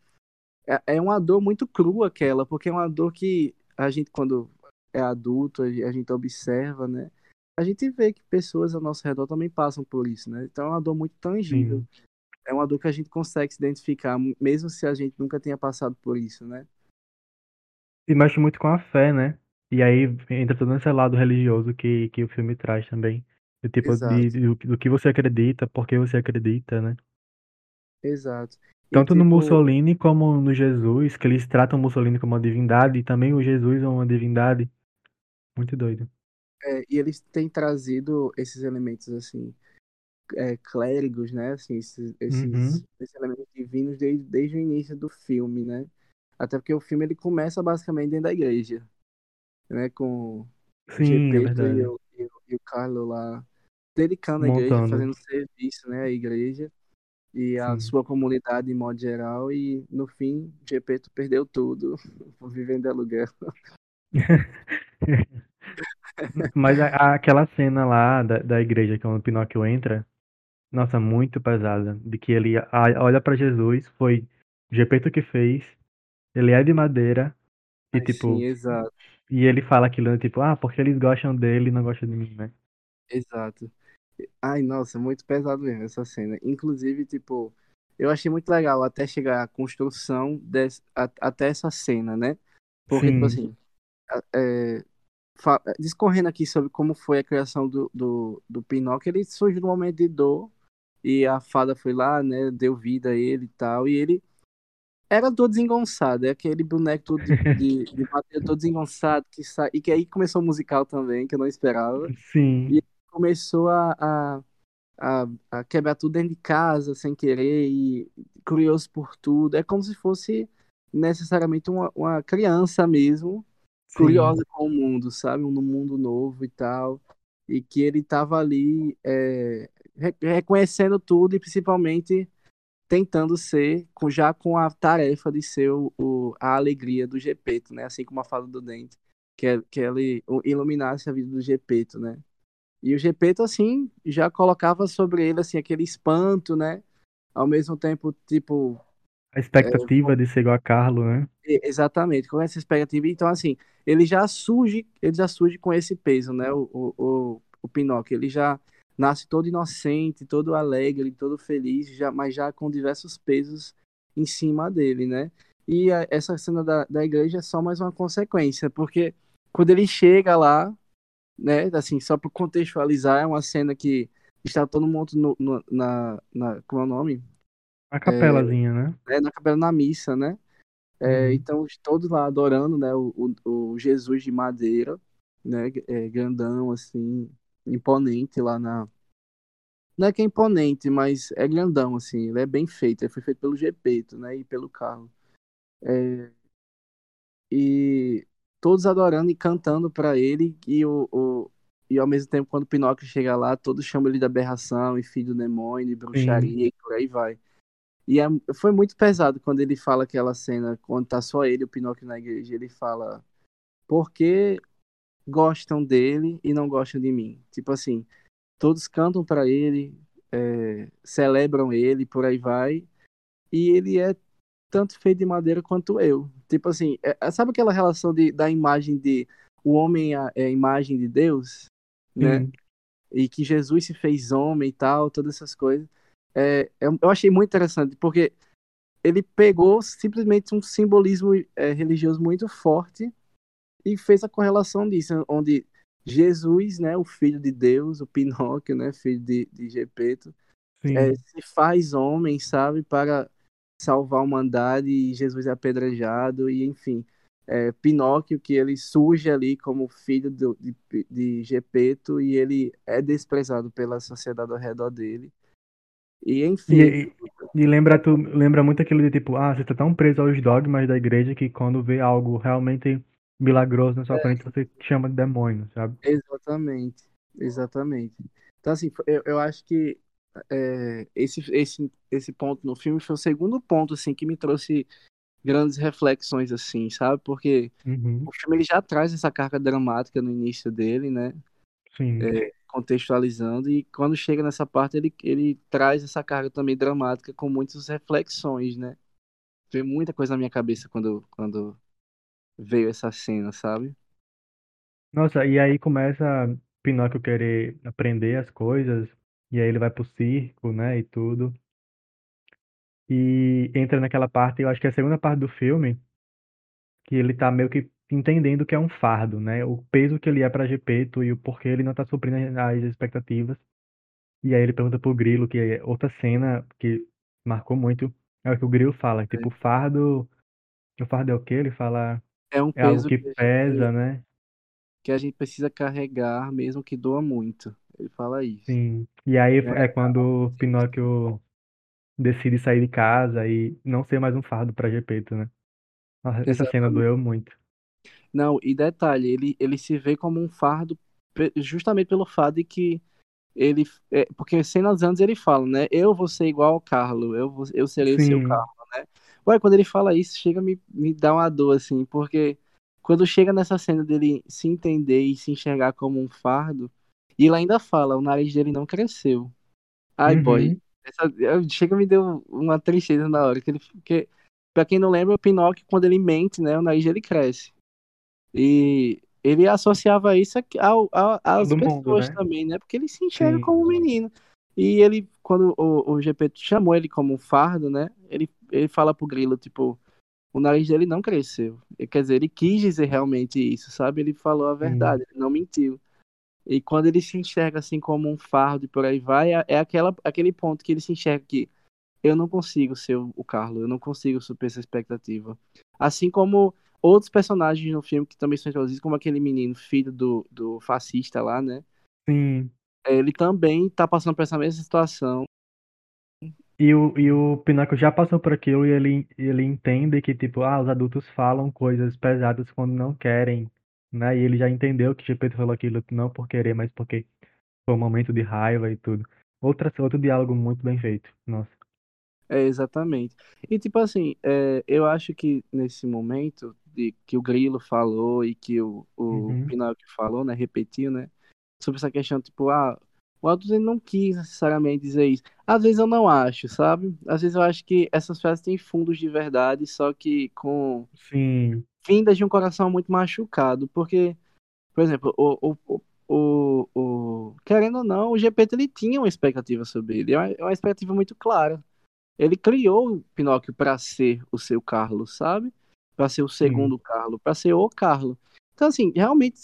é, é uma dor muito crua aquela, porque é uma dor que a gente, quando é adulto, a gente a gente observa, né? A gente vê que pessoas ao nosso redor também passam por isso, né? Então é uma dor muito tangível. Sim. É uma dor que a gente consegue se identificar, mesmo se a gente nunca tenha passado por isso, né? E mexe muito com a fé, né? E aí entra todo esse lado religioso que, que o filme traz também. Do tipo, de, do, do que você acredita, por que você acredita, né? exato. E Tanto no tipo, Mussolini como no Jesus, que eles tratam o Mussolini como uma divindade, e também o Jesus é uma divindade. Muito doido. é, e eles têm trazido esses elementos assim, é, clérigos, né? Assim, esses, esses, Uhum. esses elementos divinos desde, desde o início do filme, né? Até porque o filme ele começa basicamente dentro da igreja, né? Com o Sim, é Gepeto e verdade. o, e o, e o Carlo lá dedicando a igreja, fazendo serviço, né? A igreja e a Sim. sua comunidade de modo geral. E no fim, Gepeto perdeu tudo, vivendo de aluguel. Mas a- a- aquela cena lá da, da igreja, que é o Pinóquio entra, nossa, muito pesada. De que ele a- olha pra Jesus, foi Gepeto que fez, ele é de madeira, e Ai, sim, tipo, exato, e ele fala aquilo, né, tipo, ah, porque eles gostam dele e não gostam de mim, né? exato. Ai, nossa, muito pesado mesmo essa cena. Inclusive, tipo, eu achei muito legal até chegar à construção des, a- até essa cena, né? Porque, tipo Sim, assim, a- é, fa- discorrendo aqui sobre como foi a criação do, do, do Pinóquio, ele surgiu num momento de dor e a fada foi lá, né? Deu vida a ele e tal, e ele era todo desengonçado, é aquele boneco todo de, de, de madeira todo desengonçado que e que aí começou o musical também, que eu não esperava. E sim, ele começou a, a a, a quebrar tudo dentro de casa sem querer e curioso por tudo. É como se fosse necessariamente uma, uma criança mesmo, sim, curiosa com o mundo, sabe? Um mundo novo e tal. E que ele estava ali é, re- reconhecendo tudo e principalmente tentando ser, com, já com a tarefa de ser o, o- a alegria do Gepeto, né? Assim como a fada do dente, que, é- que ele iluminasse a vida do Gepeto, né? E o Gepeto, assim, já colocava sobre ele, assim, aquele espanto, né? Ao mesmo tempo, tipo, A expectativa de ser igual a Carlo, né? Exatamente, com essa expectativa. Então, assim, ele já surge, ele já surge com esse peso, né? O, o, o, o Pinóquio, ele já nasce todo inocente, todo alegre, todo feliz, já, mas já com diversos pesos em cima dele, né? E a- essa cena da, da igreja é só mais uma consequência, porque quando ele chega lá, né? Assim, só para contextualizar, é uma cena que está todo mundo no, no- na, na, como é o nome? A capelazinha, né? É, na capela na missa, né? É, Uhum. então, todos lá adorando, né, o, o, o Jesus de madeira, né, é, grandão, assim, imponente lá na... Não é que é imponente, mas é grandão, assim, ele é bem feito, ele foi feito pelo Gepeto, né, e pelo Carlos. É, e todos adorando e cantando para ele, e, o, o, e ao mesmo tempo, quando o Pinóquio chega lá, todos chamam ele de aberração, e filho do demônio, de Sim. bruxaria, e por aí vai. E é- foi muito pesado quando ele fala aquela cena, quando tá só ele e o Pinóquio na igreja, ele fala, por que gostam dele e não gostam de mim? Tipo assim, todos cantam pra ele, é, celebram ele, por aí vai, e ele é tanto feito de madeira quanto eu. Tipo assim, é- é- sabe aquela relação de, da imagem de o homem é é a imagem de Deus, né? Sim. e que Jesus se fez homem e tal, todas essas coisas. É, eu eu achei muito interessante, porque ele pegou simplesmente um simbolismo é, religioso muito forte e fez a correlação disso, onde Jesus, né, o filho de Deus, o Pinóquio, né, filho de, de Gepeto, é, se faz homem, sabe, para salvar a humanidade e Jesus é apedrejado e enfim. É, Pinóquio, que ele surge ali como filho do- de, de Gepeto e ele é desprezado pela sociedade ao redor dele. E enfim, E, e lembra, tu, lembra muito aquilo de tipo, ah, você tá tão preso aos dogmas da igreja que quando vê algo realmente milagroso na sua frente, você chama de demônio, sabe? exatamente, exatamente. Então assim, eu, eu acho que é, esse, esse, esse ponto no filme foi o segundo ponto assim que me trouxe grandes reflexões assim, sabe? Porque Uhum. o filme ele já traz essa carga dramática no início dele, né? Sim. É, contextualizando e quando chega nessa parte ele, ele traz essa carga também dramática com muitas reflexões, né? Veio muita coisa na minha cabeça quando, quando veio essa cena, sabe? Nossa, e aí começa Pinóquio querer aprender as coisas, e aí ele vai pro circo, né, e tudo. E entra naquela parte, eu acho que é a segunda parte do filme, que ele tá meio que entendendo que é um fardo, né? O peso que ele é pra Gepeto e o porquê ele não tá suprindo as expectativas. E aí ele pergunta pro Grilo, que é outra cena que marcou muito, é o que o Grilo fala, tipo, o fardo, o fardo é o quê? Ele fala, É um é peso que que a gente, pesa, né? que a gente precisa carregar, mesmo que doa muito. Ele fala isso. Sim. E aí é É, quando o Pinóquio decide sair de casa e não ser mais um fardo pra Gepeto, né? Nossa, Essa cena doeu muito. Não, e detalhe, ele, ele se vê como um fardo justamente pelo fato de que ele. É, porque cenas antes ele fala, né? Eu vou ser igual ao Carlo, eu, vou, eu serei o seu Sim, Carlo, né? Ué, quando ele fala isso, chega a me, me dar uma dor, assim, porque quando chega nessa cena dele se entender e se enxergar como um fardo, e ele ainda fala, o nariz dele não cresceu. Ai, boy. uhum, Essa, eu- chega me deu uma tristeza na hora. Que ele, porque, pra quem não lembra, o Pinóquio, quando ele mente, né? O nariz dele cresce. E ele associava isso ao, ao- às todo mundo, pessoas né? também, né? Porque ele se enxerga Sim, como um menino. E ele, quando o, o GP chamou ele como um fardo, né? Ele, ele fala pro Grilo, tipo, o nariz dele não cresceu. Quer dizer, ele quis dizer realmente isso, sabe? Ele falou a sim, verdade, ele não mentiu. E quando ele se enxerga assim como um fardo e por aí vai, é, é aquela, aquele ponto que ele se enxerga que eu não consigo ser o o Carlo, eu não consigo superar essa expectativa. Assim como outros personagens no filme que também são introduzidos, como aquele menino, filho do, do fascista lá, né? sim. Ele também tá passando por essa mesma situação. E o, e o Pinóquio já passou por aquilo e ele, ele entende que, tipo, ah, os adultos falam coisas pesadas quando não querem, né? E ele já entendeu que Gepeto falou aquilo não por querer, mas porque foi um momento de raiva e tudo. Outra, outro diálogo muito bem feito. Nossa. É, exatamente. E tipo assim, é, eu acho que nesse momento de que o Grilo falou e que o, o Uhum. Pinóquio falou, né? Repetiu, né? Sobre essa questão, tipo, ah, o Disney não quis necessariamente dizer isso. Às vezes eu não acho, sabe? Às vezes eu acho que essas frases têm fundos de verdade, só que com Sim, vindas de um coração muito machucado, porque, por exemplo, o, o, o, o, querendo ou não, o Gepeto ele tinha uma expectativa sobre ele, é uma, é uma expectativa muito clara. Ele criou o Pinóquio para ser o seu Carlos, sabe? Para ser o sim, segundo Carlos, para ser o Carlos. Então, assim, realmente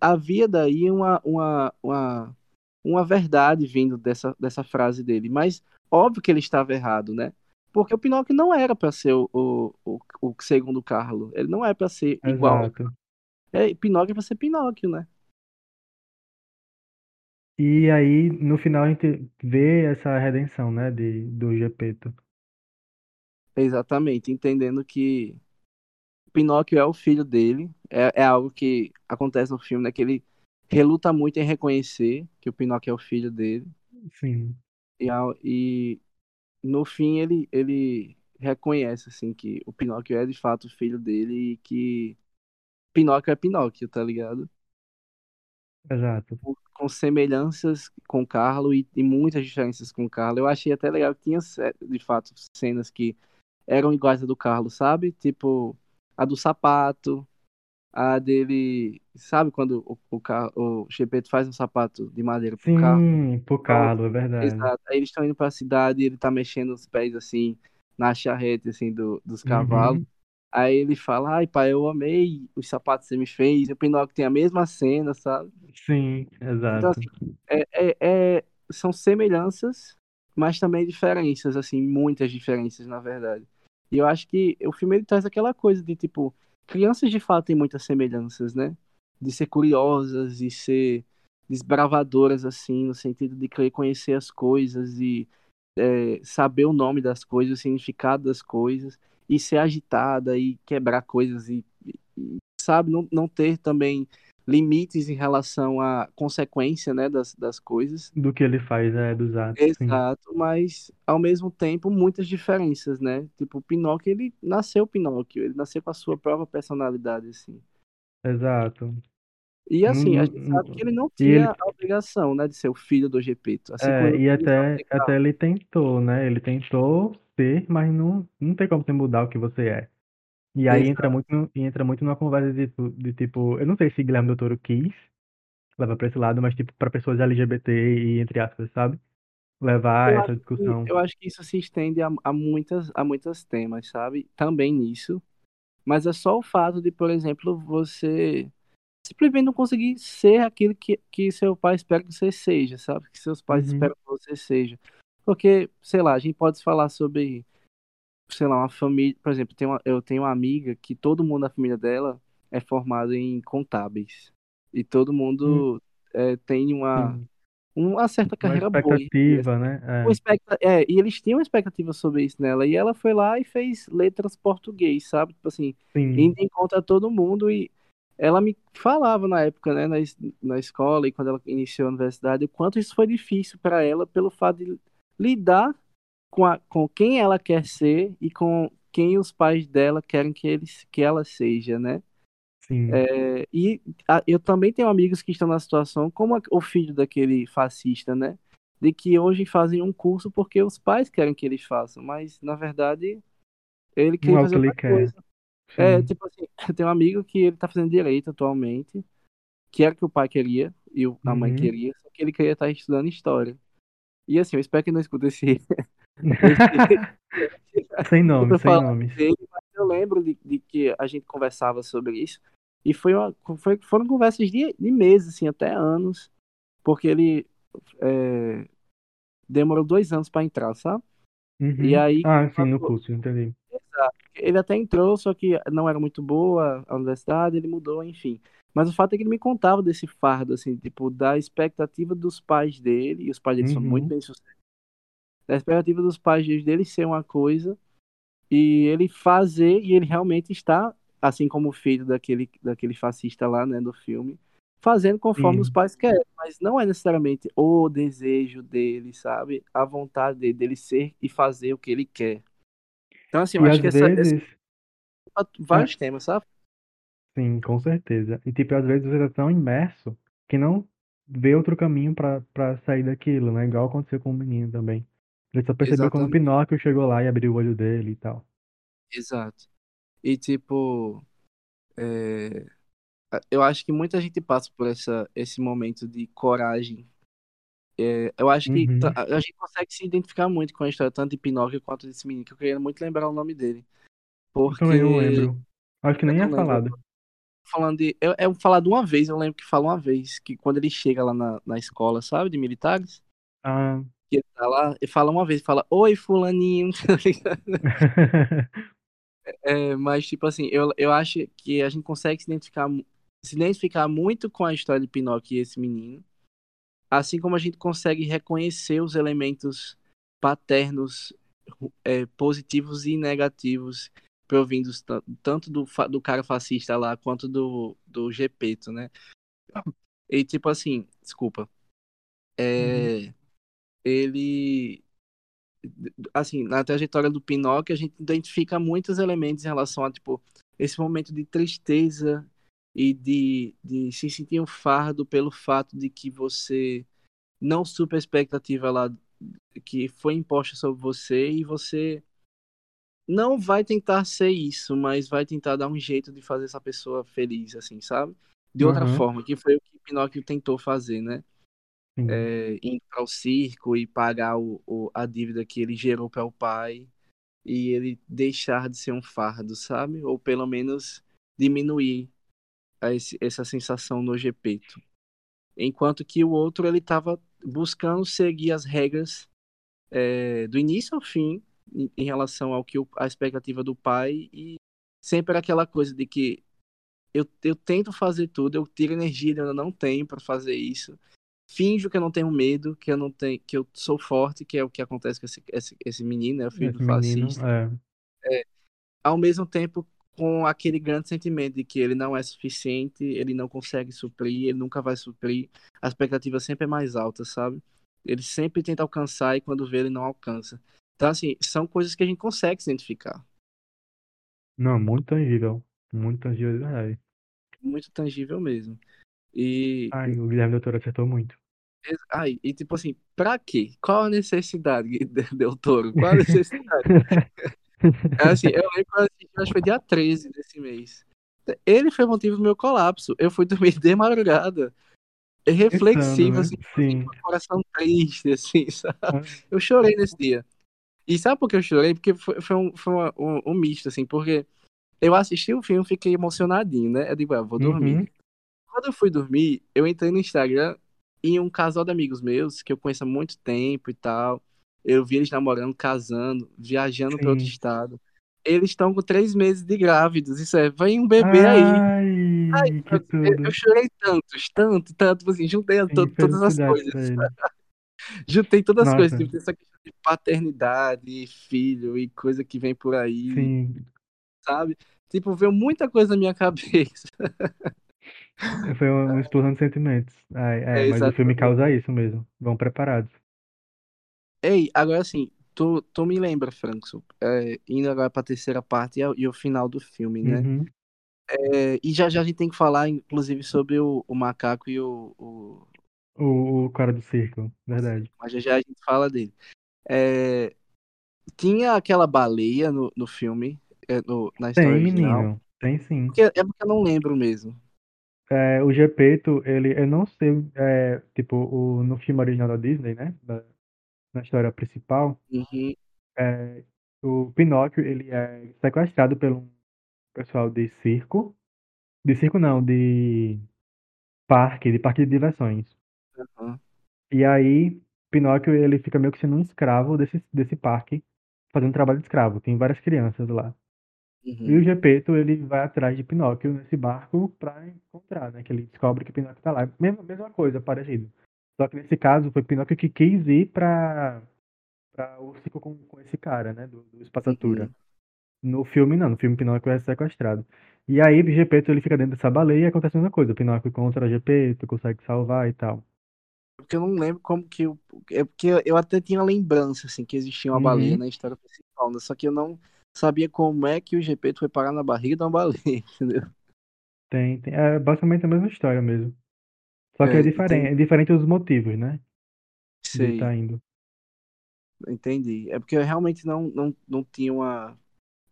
havia daí uma, uma, uma, uma verdade vindo dessa, dessa frase dele, mas óbvio que ele estava errado, né? Porque o Pinóquio não era para ser o, o, o, o segundo Carlos, ele não é para ser igual. exato. É, Pinóquio é para ser Pinóquio, né? E aí, no final, a gente vê essa redenção, né, de, do Gepeto. Exatamente, entendendo que Pinóquio é o filho dele, é, é algo que acontece no filme, né? Que ele reluta muito em reconhecer que o Pinóquio é o filho dele. Sim, E, e no fim ele, ele reconhece, assim, que o Pinóquio é de fato o filho dele e que Pinóquio é Pinóquio, tá ligado? exato. Com semelhanças com Carlo e, e muitas diferenças com Carlo. Eu achei até legal que tinha, de fato, cenas que eram iguais a do Carlo, sabe? Tipo, a do sapato, a dele, sabe quando o, o, o Gepeto faz um sapato de madeira pro carro? Sim, pro Então, Carlo, é verdade. exato. Aí eles estão indo pra cidade e ele tá mexendo os pés assim na charrete assim do, dos cavalos. Uhum, Aí ele fala: "Ai, pai, eu amei os sapatos que você me fez". E o Pinóquio tem a mesma cena, sabe? sim, Então exato. assim, é, é, é- são semelhanças, mas também diferenças assim, muitas diferenças na verdade. E eu acho que o filme ele traz aquela coisa de tipo, crianças de fato têm muitas semelhanças, né? De ser curiosas e ser desbravadoras assim, no sentido de querer conhecer as coisas e é, saber o nome das coisas, o significado das coisas, e ser agitada e quebrar coisas e, e- sabe, não, não ter também limites em relação à consequência, né, das, das coisas. Do que ele faz, é, dos atos, sim. Exato, mas ao mesmo tempo muitas diferenças, né? Tipo, o Pinóquio, ele nasceu Pinóquio, ele nasceu com a sua própria personalidade, assim. Exato. E assim, a não- gente sabe que ele não e ele, tinha a obrigação, né, de ser o filho do Gepeto, assim é, e até, até ele tentou, né? Ele tentou ser, mas não, não tem como você mudar o que você é. E aí entra Exato. muito, entra muito numa conversa de, de tipo, eu não sei se Guilherme Del Toro quis levar pra esse lado, mas tipo, pra pessoas LGBT e entre aspas, sabe? Levar Eu essa acho que, discussão. eu acho que isso se estende a, a muitas, a muitos temas, sabe? Também nisso. Mas é só o fato de, por exemplo, você simplesmente não conseguir ser aquilo que, que seu pai espera que você seja, sabe? Que seus pais Uhum, esperam que você seja. Porque, sei lá, a gente pode falar sobre, sei lá, uma família. Por exemplo, tem uma- eu tenho uma amiga que todo mundo da família dela é formado em contábeis. E todo hum, mundo é, tem uma, sim. uma certa Uma carreira boa. em si, expectativa, né? uma É, expecta- É, e eles tinham uma expectativa sobre isso nela. E ela foi lá e fez letras português, sabe? Tipo assim, sim, indo em contra todo mundo. E ela me falava na época, né, na, na escola e quando ela iniciou a universidade, o quanto isso foi difícil para ela pelo fato de lidar com, a, com quem ela quer ser e com quem os pais dela querem que, eles, que ela seja, né? sim, É, e a- eu também tenho amigos que estão na situação como a- o filho daquele fascista, né? De que hoje fazem um curso porque os pais querem que eles façam, mas na verdade ele queria é fazer outra quer. coisa. É, Sim. tipo assim, eu tenho um amigo que ele tá fazendo direito atualmente, que era o que o pai queria e a mãe Uhum. queria, só que ele queria estar estudando história. E assim, eu espero que não escute esse, Sem nome, sem mas eu lembro de, de que a gente conversava sobre isso. E foi uma, foi, foram conversas de, de meses, assim, até anos, porque ele é, demorou dois anos para entrar, sabe? E Uhum. aí, Ah, sim, no curso, entendi. ele até entrou, só que não era muito boa a universidade, ele mudou, enfim. Mas o fato é que ele me contava desse fardo, assim, tipo, da expectativa dos pais dele, e os pais dele são muito Uhum. bem sucedidos, da expectativa dos pais dele ser uma coisa e ele fazer, e ele realmente está, assim como o filho daquele, daquele fascista lá, né, do filme, fazendo conforme os pais querem, mas não é necessariamente o desejo dele, sabe? A vontade dele, dele ser e fazer o que ele quer. Então, assim, eu E acho que essa, vezes, é, vários temas, sabe? sim, com certeza. E tipo, às vezes você tá tão imerso que não ver outro caminho pra sair daquilo, né? Igual aconteceu com o menino também. Ele só percebeu quando o Exatamente, Pinóquio chegou lá e abriu o olho dele e tal. exato. E tipo, é, eu acho que muita gente passa por essa, esse momento de coragem. É, eu acho que Uhum. a gente consegue se identificar muito com a história, tanto de Pinóquio quanto desse menino, que eu queria muito lembrar o nome dele. Eu também não Porque lembro. Acho que eu nem é falado. Falando de. Eu, eu falar de uma vez, eu lembro que fala uma vez, que quando ele chega lá na, na escola, sabe, de militares, Ah, que ele tá lá, ele fala uma vez, fala, oi, fulaninho, tá ligado? É, mas, tipo assim, eu, eu acho que a gente consegue se identificar, se identificar muito com a história de Pinóquio e esse menino, assim como a gente consegue reconhecer os elementos paternos é, positivos e negativos provindos ta- tanto do, do cara fascista lá quanto do, do Gepeto, né? E tipo assim, desculpa, Uhum. Ele assim, na trajetória do Pinóquio, a gente identifica muitos elementos em relação a, tipo, esse momento de tristeza e de, de se sentir um fardo pelo fato de que você não supera a expectativa lá que foi imposta sobre você e você não vai tentar ser isso, mas vai tentar dar um jeito de fazer essa pessoa feliz, assim, sabe? De outra Aham, forma, que foi o que Pinóquio tentou fazer, né? Sim. É, indo para o circo e pagar o, o, a dívida que ele gerou para o pai e ele deixar de ser um fardo, sabe? Ou pelo menos diminuir esse, essa sensação no Gepeto. Enquanto que o outro ele estava buscando seguir as regras é, do início ao fim em, em relação ao que o, a expectativa do pai e sempre aquela coisa de que eu, eu tento fazer tudo, eu tiro energia, eu não tenho para fazer isso. Finjo que eu não tenho medo, que eu não tenho, que eu sou forte, que é o que acontece com esse, esse, esse menino, é o filho do Esse menino, fascista. é. É, ao mesmo tempo com aquele grande sentimento de que ele não é suficiente, ele não consegue suprir, ele nunca vai suprir, a expectativa sempre é mais alta, sabe? Ele sempre tenta alcançar e quando vê ele não alcança. Então, assim, são coisas que a gente consegue se identificar. Não, muito tangível. Muito tangível de verdade. Muito tangível mesmo. E, Ai, o Guilherme Doutor acertou muito. Ai, e tipo assim, pra quê? Qual a necessidade, Del Toro? Qual a necessidade? É assim, eu lembro que eu assisti, acho que foi dia 13 desse mês. Ele foi o motivo do meu colapso. Eu fui dormir de madrugada. Pensando, reflexivo, né? assim, com o coração triste, assim, sabe? Ah, Eu chorei nesse dia. E sabe por que eu chorei? Porque foi, foi, um, foi uma- um, um misto, assim, porque eu assisti o filme, fiquei emocionadinho, né? Eu digo, ah, vou dormir. Uhum, Quando eu fui dormir, eu entrei no Instagram e um casal de amigos meus, que eu conheço há muito tempo e tal, eu vi eles namorando, casando, viajando para outro estado. Eles estão com três meses de grávidos, isso é, vem um bebê aí. Ai, Ai, que eu, eu tudo. chorei tantos, tanto, tanto, tipo assim, juntei to- Sim, todas as coisas. Juntei todas as coisas, Nossa, tipo, essa questão de paternidade, filho e coisa que vem por aí, sim. sabe? Tipo, veio muita coisa na minha cabeça. Foi uma, uma explosão de sentimentos. Ai, é, É, mas o filme causa isso mesmo. Vão preparados. Ei, agora assim, tu, tu me lembra, Frankson, é, indo agora pra terceira parte e, e o final do filme, né? Uhum. É, e já já a gente tem que falar, inclusive, sobre o, o macaco e o, o, O, o cara do circo, verdade. mas já já a gente fala dele. É, tinha aquela baleia no, no filme, é, no- na história Tem, original, menino. Tem sim. porque, é porque eu não lembro mesmo. É, o Gepeto, ele, eu não sei, é, tipo, o, no filme original da Disney, né? da- na história principal, Uhum, é, o Pinóquio, ele é sequestrado pelo pessoal de circo. De circo não, de parque, de parque de diversões. uhum, E aí, Pinóquio, ele fica meio que sendo um escravo desse, desse parque, fazendo trabalho de escravo. Tem várias crianças lá. E o uhum. Gepeto, ele vai atrás de Pinóquio nesse barco pra encontrar, né? Que ele descobre que Pinóquio tá lá. Mesma, mesma coisa, parecido. Só que nesse caso, foi Pinóquio que quis ir pra, pra o circo com, com esse cara, né? Do, do Espassatura. Uhum. No filme, não. No filme, Pinóquio é sequestrado. E aí, Gepeto, ele fica dentro dessa baleia e acontece a mesma coisa. Pinóquio encontra Gepeto, consegue salvar e tal. Porque eu não lembro como que eu. É porque eu até tinha lembrança, assim, que existia uma baleia Uhum. na história principal, né? Só que eu não sabia como é que o GP foi parar na barriga de uma baleia, entendeu? Tem, tem. É basicamente a mesma história mesmo. Só que é É, diferente, entendi, é diferente os motivos, né? Sei, estar indo. entendi. É porque eu realmente não, não, não tinha uma,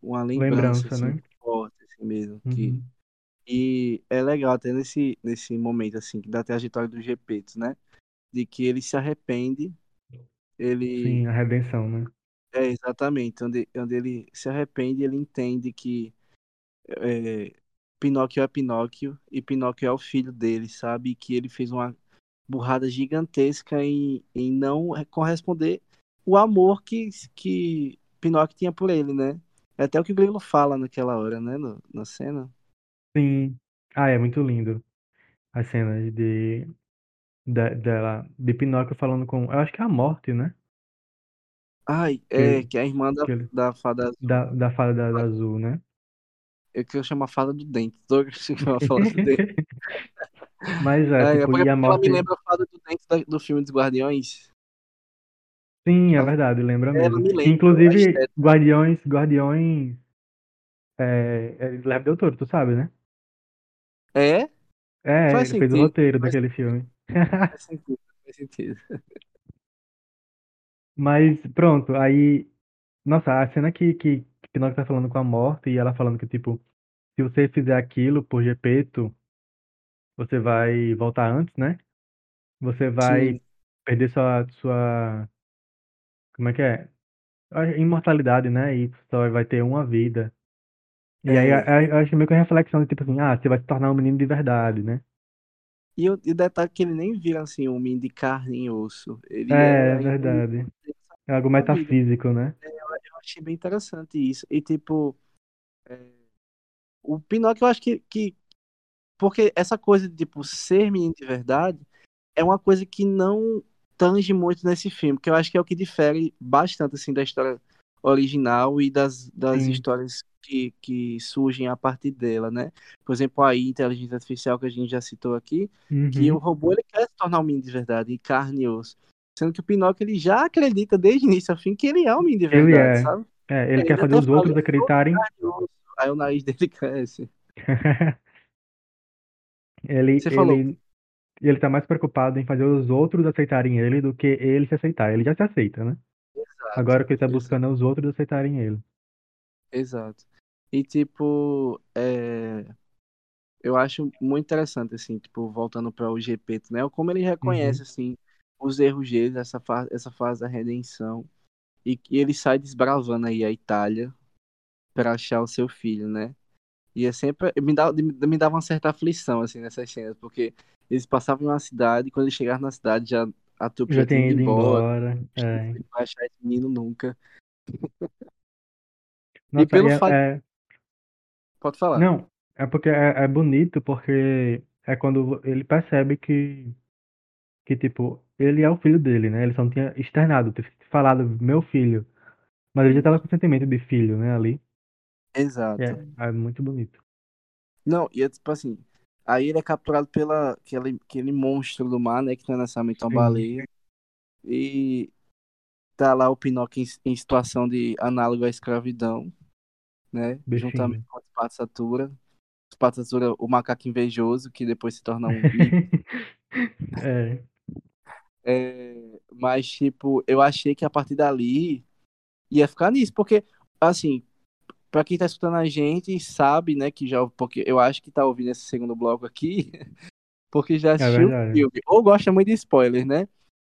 uma lembrança, Lembrança, assim, né? forte, assim mesmo, que... Uhum. E é legal até nesse, nesse momento, assim, da trajetória do Gepeto, né? De que ele se arrepende, Sim, ele... a redenção, né? É, exatamente, onde, onde ele se arrepende, ele entende que é, Pinóquio é Pinóquio e Pinóquio é o filho dele, sabe? Que ele fez uma burrada gigantesca em, em não corresponder o amor que, que Pinóquio tinha por ele, né? É até o que o Grilo fala naquela hora, né? No, na cena. Sim. Ah, é muito lindo. As cenas de, da, dela, de Pinóquio falando com. Eu acho que é a morte, né? Ai, Que é, que é a irmã da, que ele, da fada azul. da, da fada da, da azul, né? Eu que eu chamo a fada do dente. Tô chamando a fada do dente. Mas é, É, é tipo, porque e a ela me lembra a fada do dente da- do filme dos Guardiões. Sim, é verdade, lembra mesmo. me Que, lembra inclusive. Guardiões, Guardiões, é, é Guilherme Del Toro, tu sabe, né? É? É, Faz ele fez o roteiro daquele filme. faz sentido. Faz sentido. Mas pronto, aí. Nossa, a cena que, que, que Pinóquio tá falando com a morte e ela falando que, tipo, se você fizer aquilo por Gepeto, você vai voltar antes, né? Você vai Sim, perder sua, sua, como é que é? A imortalidade, né? E só vai ter uma vida. E aí, é. a- eu acho meio que uma reflexão de tipo assim, ah, você vai se tornar um menino de verdade, né? E o, e o detalhe é que ele nem vira assim um homem de carne e osso. Ele é É, é um verdade. É algo metafísico, né? Eu achei bem interessante isso. E tipo, é, o Pinóquio eu acho que, que. Porque essa coisa de tipo, ser menino de verdade é uma coisa que não tange muito nesse filme, que eu acho que é o que difere bastante assim da história original e das, das Sim. histórias que, que surgem a partir dela, né? Por exemplo, a inteligência artificial que a gente já citou aqui, que o Uhum. robô ele quer se tornar um menino de verdade, e carne e osso. Sendo que o Pinóquio ele já acredita desde o início ao fim que ele é um menino de Ele verdade, é. sabe? É, ele Ele quer fazer os outros acreditarem. Aí o nariz dele cresce. Ele, Você falou, ele, ele tá mais preocupado em fazer os outros aceitarem ele do que ele se aceitar. Ele já se aceita, né? Agora o exato, que ele tá exato. buscando é os outros aceitarem ele. Exato. E tipo, é, eu acho muito interessante, assim, tipo, voltando para o Gepeto, né? Como ele reconhece, Uhum. assim, os erros dele, essa, fa essa fase da redenção, e que ele sai desbravando aí a Itália para achar o seu filho, né? E é sempre, me dava, me dava uma certa aflição, assim, nessas cenas, porque eles passavam em uma cidade, e quando eles chegavam na cidade, já, a trupe Já tem ido embora, embora. É. não vai achar esse menino nunca. E Nossa, e pelo é, fato, é- pode falar. Não, é porque é, é bonito porque é quando ele percebe que, que, tipo, ele é o filho dele, né? Ele só não tinha externado, ter falado meu filho. Mas ele já tava com sentimento de filho, né, ali. E Exato. É, é muito bonito. Não, e é tipo assim, aí ele é capturado pela aquele, aquele monstro do mar, né, que não é necessariamente uma baleia, e tá lá o Pinóquio em, em situação de análogo à escravidão, né, juntamente bichinho. com o Spatzatura, Spatzatura, o macaco invejoso, que depois se torna um. É, É, mas, tipo, eu achei que a partir dali ia ficar nisso, porque, assim, pra quem tá escutando a gente, sabe, né, que já, porque eu acho que tá ouvindo esse segundo bloco aqui, porque já é assistiu o verdade. filme, ou gosta muito de spoiler, né?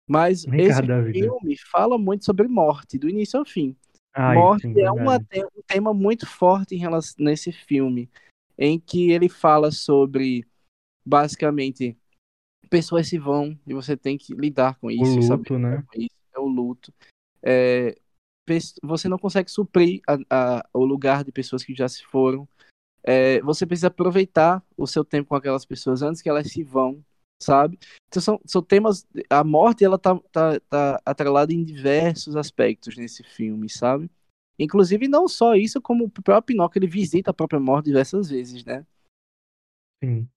Mas esse Ricardo vida. filme fala muito sobre morte, do início ao fim. Ai, Morte sim, é uma, verdade. te- um tema muito forte em relação, nesse filme, em que ele fala sobre, basicamente, pessoas se vão e você tem que lidar com O isso saber luto, né? com isso. É o luto. É, você não consegue suprir a- a- o lugar de pessoas que já se foram é, você precisa aproveitar o seu tempo com aquelas pessoas antes que elas se vão, sabe? Então são, são temas. A morte ela tá, tá, tá atrelada em diversos aspectos nesse filme, sabe? Inclusive, não só isso, como o próprio Pinóquio ele visita a própria morte diversas vezes, né? Sim.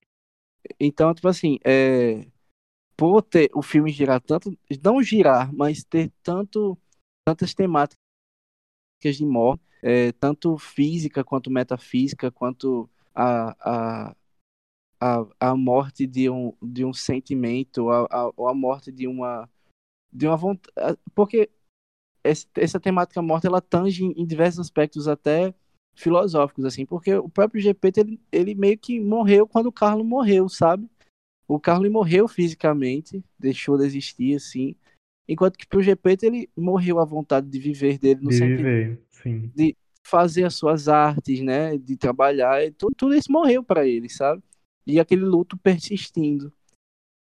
Então, tipo assim, é, por ter o filme girar tanto, não girar, mas ter tanto, tantas temáticas de morte, é, tanto física quanto metafísica, quanto a, a a, a morte de um, de um sentimento, a, a, ou a morte de uma, de uma vontade. Porque essa, essa temática morte ela tange em, diversos aspectos até filosóficos, assim, porque o próprio GP ele, ele meio que morreu quando o Carlos morreu, sabe? O Carlos morreu fisicamente, deixou de existir, assim, enquanto que pro GP ele morreu a vontade de viver dele no De sentido viver, sim. de fazer as suas artes, né, de trabalhar, e tudo, tudo isso morreu para ele, sabe? E aquele luto persistindo.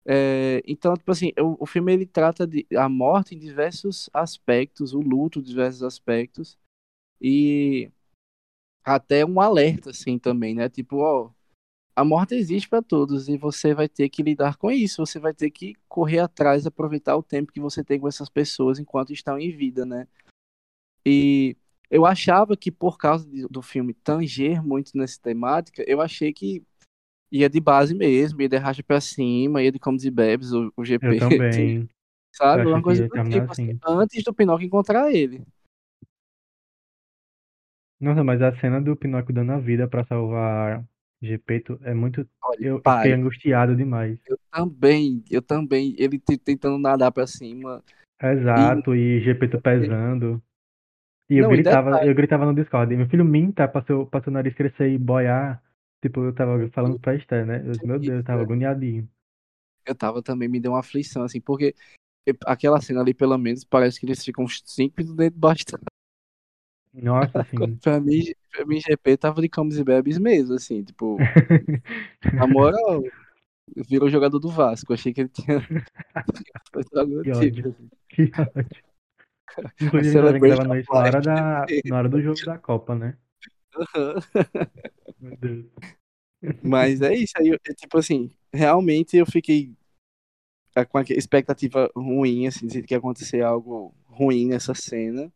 É, então, tipo assim, o, o filme ele trata de a morte em diversos aspectos, o luto em diversos aspectos, e até um alerta, assim, também, né? Tipo, ó, a morte existe para todos e você vai ter que lidar com isso, você vai ter que correr atrás, aproveitar o tempo que você tem com essas pessoas enquanto estão em vida, né? E eu achava que por causa do filme tanger muito nessa temática, eu achei que ia de base mesmo, ia de racha pra cima, ia de comes e bebes, o, o GP, Eu também. Eu sabe? achei Uma coisa do tipo, assim, assim. antes do Pinóquio encontrar ele. Nossa, mas a cena do Pinóquio dando a vida pra salvar Gepeto é muito. Olha, Eu, eu fiquei angustiado demais. Eu também, eu também, ele te- tentando nadar pra cima. E, Exato, e Gepeto pesando. E eu não, e gritava, eu gritava no Discord. Meu filho minta pra seu, pra seu nariz crescer e boiar. Tipo, eu tava falando pra Esther, né? Eu, meu Deus, eu tava agoniadinho. eu tava também, me deu uma aflição, assim, porque aquela cena ali, pelo menos, parece que eles ficam uns 5 minutos dentro bastante. Nossa, assim. Pra mim, pra mim, GP tava de comes e bebes mesmo, assim, tipo, na moral, virou jogador do Vasco, achei que ele tinha Que tipo, ódio. Que ódio. Inclusive, na hora da, na hora do jogo da Copa, né? Mas é isso aí, é, tipo assim, realmente eu fiquei é, com a expectativa ruim, assim, de que ia acontecer algo ruim nessa cena,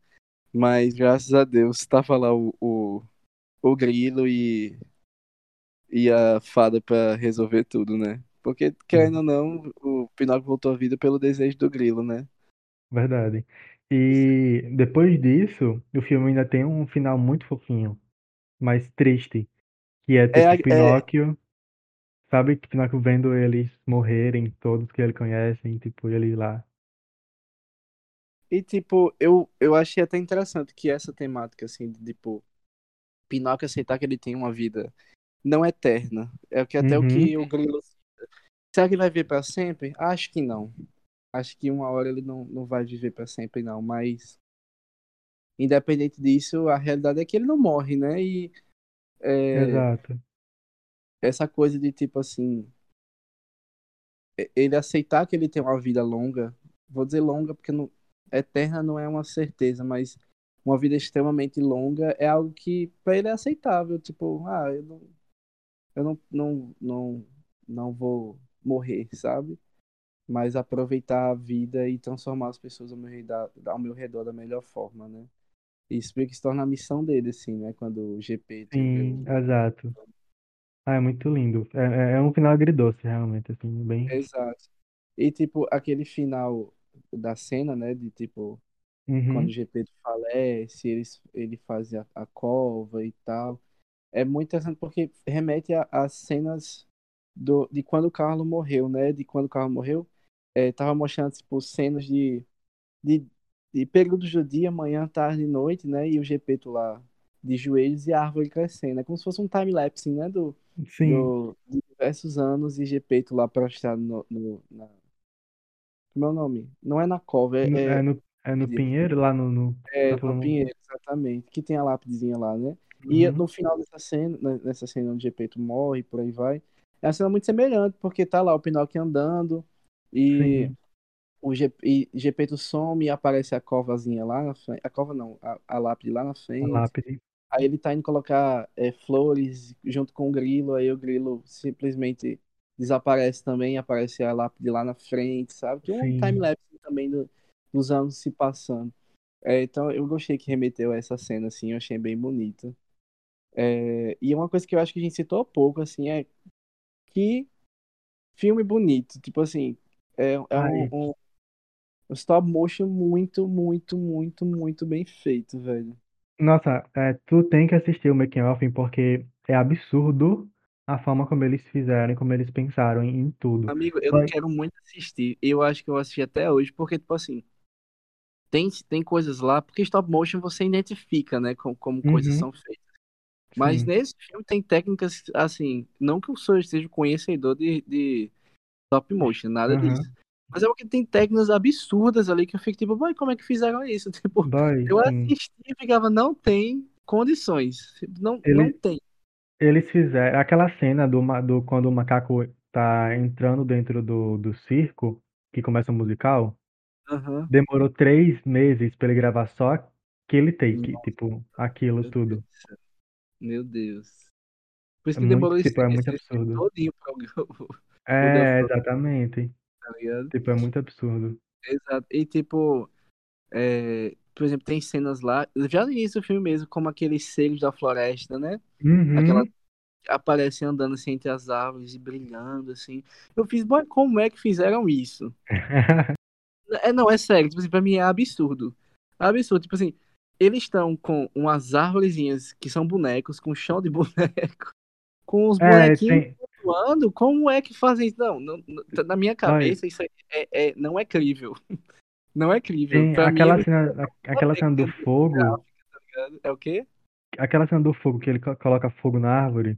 mas graças a Deus tava lá o, o, o grilo e, e a fada pra resolver tudo, né? Porque, querendo ou não, o Pinóquio voltou à vida pelo desejo do grilo, né? Verdade. E depois disso, o filme ainda tem um final muito fofinho, mas triste, que é É, tipo a- é, Pinóquio, sabe? Que Pinóquio vendo eles morrerem, todos que ele conhece, tipo, ele lá. e tipo, eu, eu achei até interessante que essa temática, assim, de, tipo, Pinóquio aceitar que ele tem uma vida não eterna. É o que até o Uhum, que o grilo. Será que ele vai viver pra sempre? Acho que não. Acho que uma hora ele não, não vai viver pra sempre, não. Mas, independente disso, a realidade é que ele não morre, né? E é, exato. essa coisa de tipo assim, ele aceitar que ele tem uma vida longa, vou dizer longa porque não, eterna não é uma certeza, mas uma vida extremamente longa é algo que pra ele é aceitável. Tipo, ah, eu não, eu não, não, não, não vou morrer, sabe? Mas aproveitar a vida e transformar as pessoas ao meu redor, ao meu redor da melhor forma, né? Isso meio que se torna a missão dele, assim, né? Quando o GP Sim, o. exato. Ah, é muito lindo. É, é é um final agridoce, realmente, assim, bem. Exato. E, tipo, aquele final da cena, né? De, tipo, quando o Uhum, GP falece, ele, ele faz a, a cova e tal. É muito interessante porque remete às cenas do, de quando o Carlos morreu, né? De quando o Carlos morreu. É, tava mostrando, tipo, cenas de de, de períodos do dia, manhã, tarde e noite, né? E o Gepeto lá de joelhos e a árvore crescendo. É como se fosse um time-lapse, né? Do, sim. do, de diversos anos e Gepeto lá prostrado no, no, na... Como é o nome? Não é na cova, é, No- É é, no, é no Pinheiro, lá no, no... é Tá no. Pinheiro, exatamente. Que tem a lápidezinha lá, né? E Uhum, no final dessa cena, né, nessa cena onde Gepeto morre, por aí vai, é uma cena muito semelhante, porque tá lá o Pinóquio andando e sim. O G, e Gepeto some e aparece a covazinha lá na frente. A cova não, a, a lápide lá na A frente. lápide. Aí ele tá indo colocar é, flores junto com o grilo, aí o grilo simplesmente desaparece também, aparece a lápide lá na frente, sabe? Que é um time-lapse também do- dos anos se passando. É, então eu gostei que remeteu a essa cena, assim, eu achei bem bonita. É, e uma coisa que eu acho que a gente citou pouco, assim, é que filme bonito. Tipo assim, é, é um, um um stop motion muito, muito, muito, muito bem feito, velho. Nossa, é, tu tem que assistir o Making of porque é absurdo a forma como eles fizeram, e como eles pensaram em, em tudo. Amigo, eu Foi- quero muito assistir. Eu acho que eu assisti até hoje, porque, tipo assim, tem, tem coisas lá, porque stop motion você identifica, né, como, como coisas Uhum, são feitas. Mas sim. nesse filme tem técnicas, assim, não que eu sou- seja conhecedor de, de stop motion, nada Aham. disso. Mas é porque tem técnicas absurdas ali que eu fico tipo, boy, como é que fizeram isso? Tipo, Boy, eu assisti e ficava, não tem condições. Não, Ele, não tem. Eles fizeram aquela cena do, do quando o macaco tá entrando dentro do, do circo, que começa o musical, Aham. demorou três meses pra ele gravar só aquele take, Nossa, tipo, aquilo meu Deus tudo. do céu. Meu Deus. Por isso É que muito, demorou esse, tipo, é muito absurdo. todinho pra É, exatamente. Tá ligado? Tipo, é muito absurdo. Exato. E tipo, é, por exemplo, tem cenas lá, já no início do filme mesmo, como aqueles seres da floresta, né? Aquela Uhum. aparecem andando assim entre as árvores e brilhando assim. Eu fiz, boy, como é que fizeram isso? É, não, é sério, tipo assim, pra mim é absurdo. Absurdo, tipo assim, eles estão com umas árvorezinhas que são bonecos, com chão de boneco, com os É, bonequinhos tem. Voando, como é que fazem isso? Não, não, tá na minha cabeça isso é, é- não é crível. Não é crível. mim, aquela eles cena, a- aquela cena do fogo, é o quê? aquela cena do fogo que ele co- coloca fogo na árvore.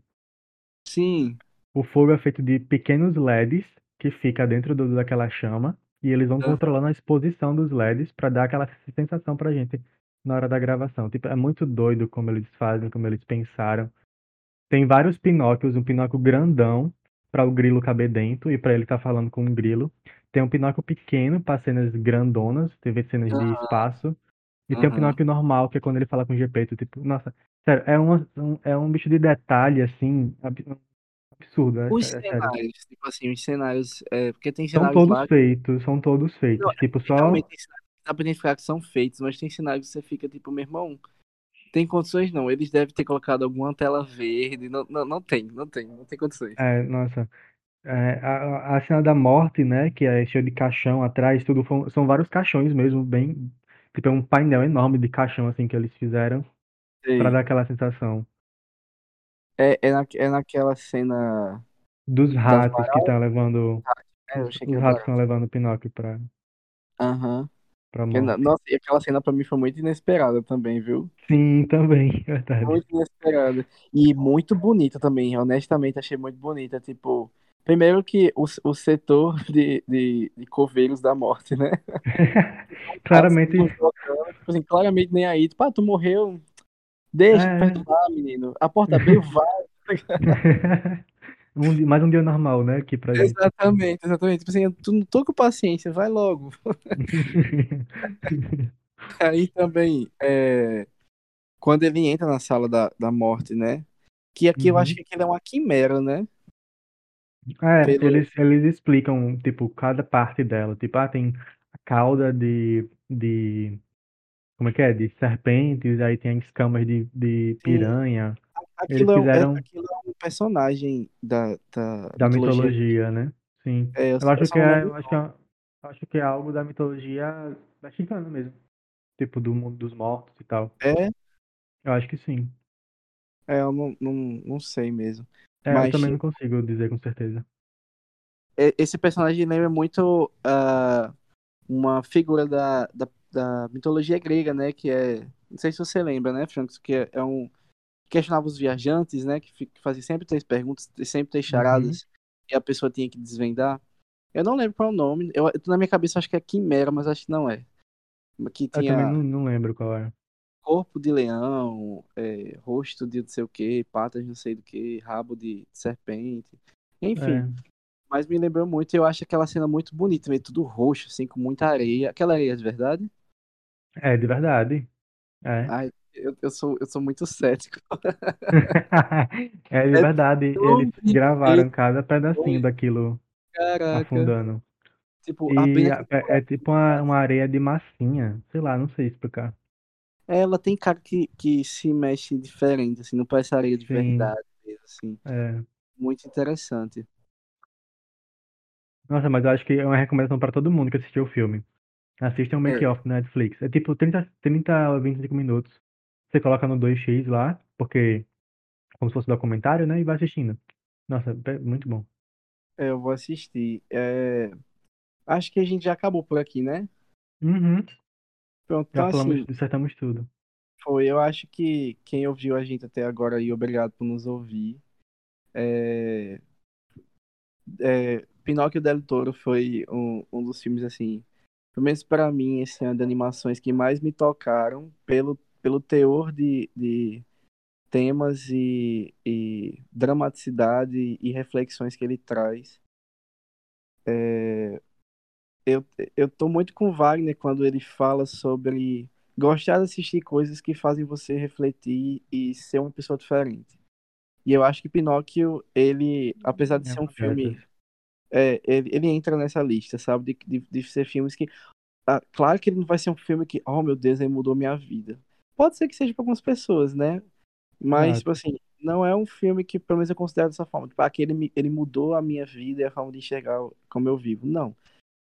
Sim. O fogo é feito de pequenos LEDs que fica dentro do- daquela chama e eles vão Aham. controlando a exposição dos LEDs para dar aquela sensação pra gente na hora da gravação. Tipo, é muito doido como eles fazem, como eles pensaram. Tem vários Pinóquios, um Pinóquio grandão para o grilo caber dentro e para ele estar falando com um grilo. Tem um Pinóquio pequeno para cenas grandonas, teve cenas de espaço. E tem o Aham. Pinóquio normal, que é quando ele fala com o Gepeto, tipo, nossa, sério, é uma, um, é um bicho de detalhe, assim, ab- absurdo, é, Os é sério. cenários, tipo assim, os cenários, é, porque tem São cenários todos lá, feitos, são todos não, feitos. Tipo, é, realmente só. dá pra identificar que são feitos, mas tem cenários que você fica tipo, meu irmão, tem condições não, eles devem ter colocado alguma tela verde, não, não, não tem, não tem, não tem condições. É, nossa. é, a, a cena da morte, né? Que é cheio de caixão atrás, tudo. São, são vários caixões mesmo, bem. Tipo, é um painel enorme de caixão, assim, que eles fizeram pra Sei. dar aquela sensação. É, é, na, é naquela cena Dos ratos que baratas, tá levando. eu Os, ratos estão levando o Pinóquio pra, Aham. Pra morte. Nossa, e aquela cena pra mim foi muito inesperada também, viu? Sim, também, verdade. Muito inesperada. E muito bonita também, honestamente, achei muito bonita. Tipo, primeiro que o, o setor de, de, de coveiros da morte, né? Claramente. Assim, tipo assim, claramente nem aí. Tipo, ah, tu morreu, deixa É. perdoar, menino. A porta abriu, vai. Um mais um dia normal, né? Aqui pra gente. Exatamente, exatamente. Tipo assim, eu não tô com paciência, vai logo. Aí também, é, quando ele entra na sala da, da morte, né? Que aqui eu acho Uhum. que aquilo é uma quimera, né? É, Pelo, eles, eles explicam, tipo, cada parte dela. Tipo, ah, tem a cauda de, de, como é que é? De serpentes, aí tem escamas de, de piranha. Aquilo é, um- é- fizeram aquilo é um personagem da, da da mitologia. mitologia, né? Sim. É, eu, Eu acho eu só que é, eu acho que é, eu acho que é algo da mitologia mexicana mesmo. Tipo, do mundo dos mortos e tal. É, Eu acho que sim. é, eu não, não, não sei mesmo. É, eu Mas também não consigo dizer com certeza. é- esse personagem lembra muito ah, uma figura da, da, da mitologia grega, né? Que é. Não sei se você lembra, né, Franks? Que é, é um. Questionava os viajantes, né? Que, fazia sempre três perguntas, sempre três Uhum. charadas, e a pessoa tinha que desvendar. Eu não lembro qual é o nome. Eu, na minha cabeça acho que é Quimera, mas acho que não é. Que Eu também tinha não, não lembro qual é. corpo de leão, é, rosto de não sei o que, patas de não sei do que, rabo de serpente. Enfim, É. mas me lembrou muito. Eu acho aquela cena muito bonita, meio tudo roxo, assim, com muita areia. Aquela areia é de verdade? É, de verdade. É. Ai, eu, eu sou, eu sou muito cético. É de É verdade. Eles gravaram cada pedacinho daquilo caraca. afundando. Tipo, E é, é tipo uma, uma areia de massinha. Sei lá, não sei explicar. ela tem cara que, que se mexe diferente, assim, não parece areia de Sim. verdade mesmo, assim. É. Muito interessante. Nossa, mas eu acho que é uma recomendação pra todo mundo que assistiu o filme. Assistam o É, Make-Off na Netflix. É tipo 30, 30 a 25 minutos. Você coloca no 2x lá, porque como se fosse documentário, né? E vai assistindo. Nossa, é muito bom. É, eu vou assistir. É, acho que a gente já acabou por aqui, né? Uhum. Pronto, Já então falamos, assim, dissertamos tudo. foi. Eu acho que quem ouviu a gente até agora aí, obrigado por nos ouvir. É, é, Pinóquio Del Toro foi um, um dos filmes, assim, pelo menos para mim, esse ano de animações que mais me tocaram pelo, pelo teor de, de temas e, e dramaticidade e reflexões que ele traz. É, eu, eu tô muito com Wagner quando ele fala sobre gostar de assistir coisas que fazem você refletir e ser uma pessoa diferente. E eu acho que Pinóquio, ele, apesar de É ser um filme, é, ele, ele entra nessa lista, sabe? De, de, de ser filmes que. ah, claro que ele não vai ser um filme que, oh meu Deus, ele mudou minha vida. Pode ser que seja para algumas pessoas, né? Mas, tipo Exato. assim, não é um filme que, pelo menos, eu considero dessa forma. Tipo, ah, que ele, ele mudou a minha vida e a forma de enxergar como eu vivo. Não.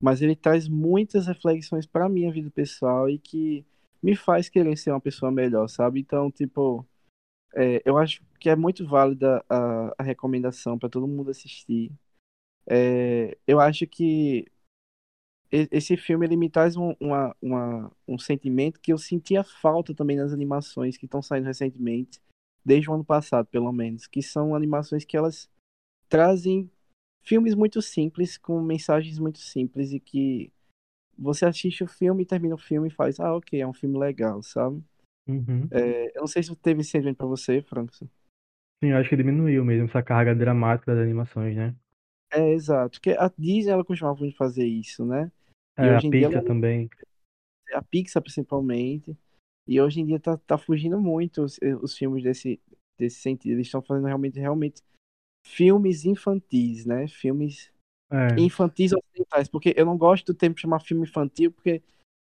Mas ele traz muitas reflexões para minha vida pessoal e que me faz querer ser uma pessoa melhor, sabe? Então, tipo, é, eu acho que é muito válida a, a recomendação para todo mundo assistir. É, eu acho que esse filme ele me traz um, uma, uma- um sentimento que eu sentia falta também nas animações que estão saindo recentemente, desde o ano passado, pelo menos, que são animações que elas trazem filmes muito simples, com mensagens muito simples e que você assiste o filme termina o filme e faz, ah, ok, é um filme legal, sabe? Uhum. É, eu não sei se teve sentimento pra você, Franco. Sim, eu acho que diminuiu mesmo essa carga dramática das animações, né? É, exato, porque a Disney, ela costumava fazer isso, né? E É, a em dia, Pixar também. a Pixar principalmente, e hoje em dia tá, tá fugindo muito os, os filmes desse, desse sentido. Eles estão fazendo realmente, realmente filmes infantis, né? Filmes É, infantis ocidentais, porque eu não gosto do termo chamar filme infantil, porque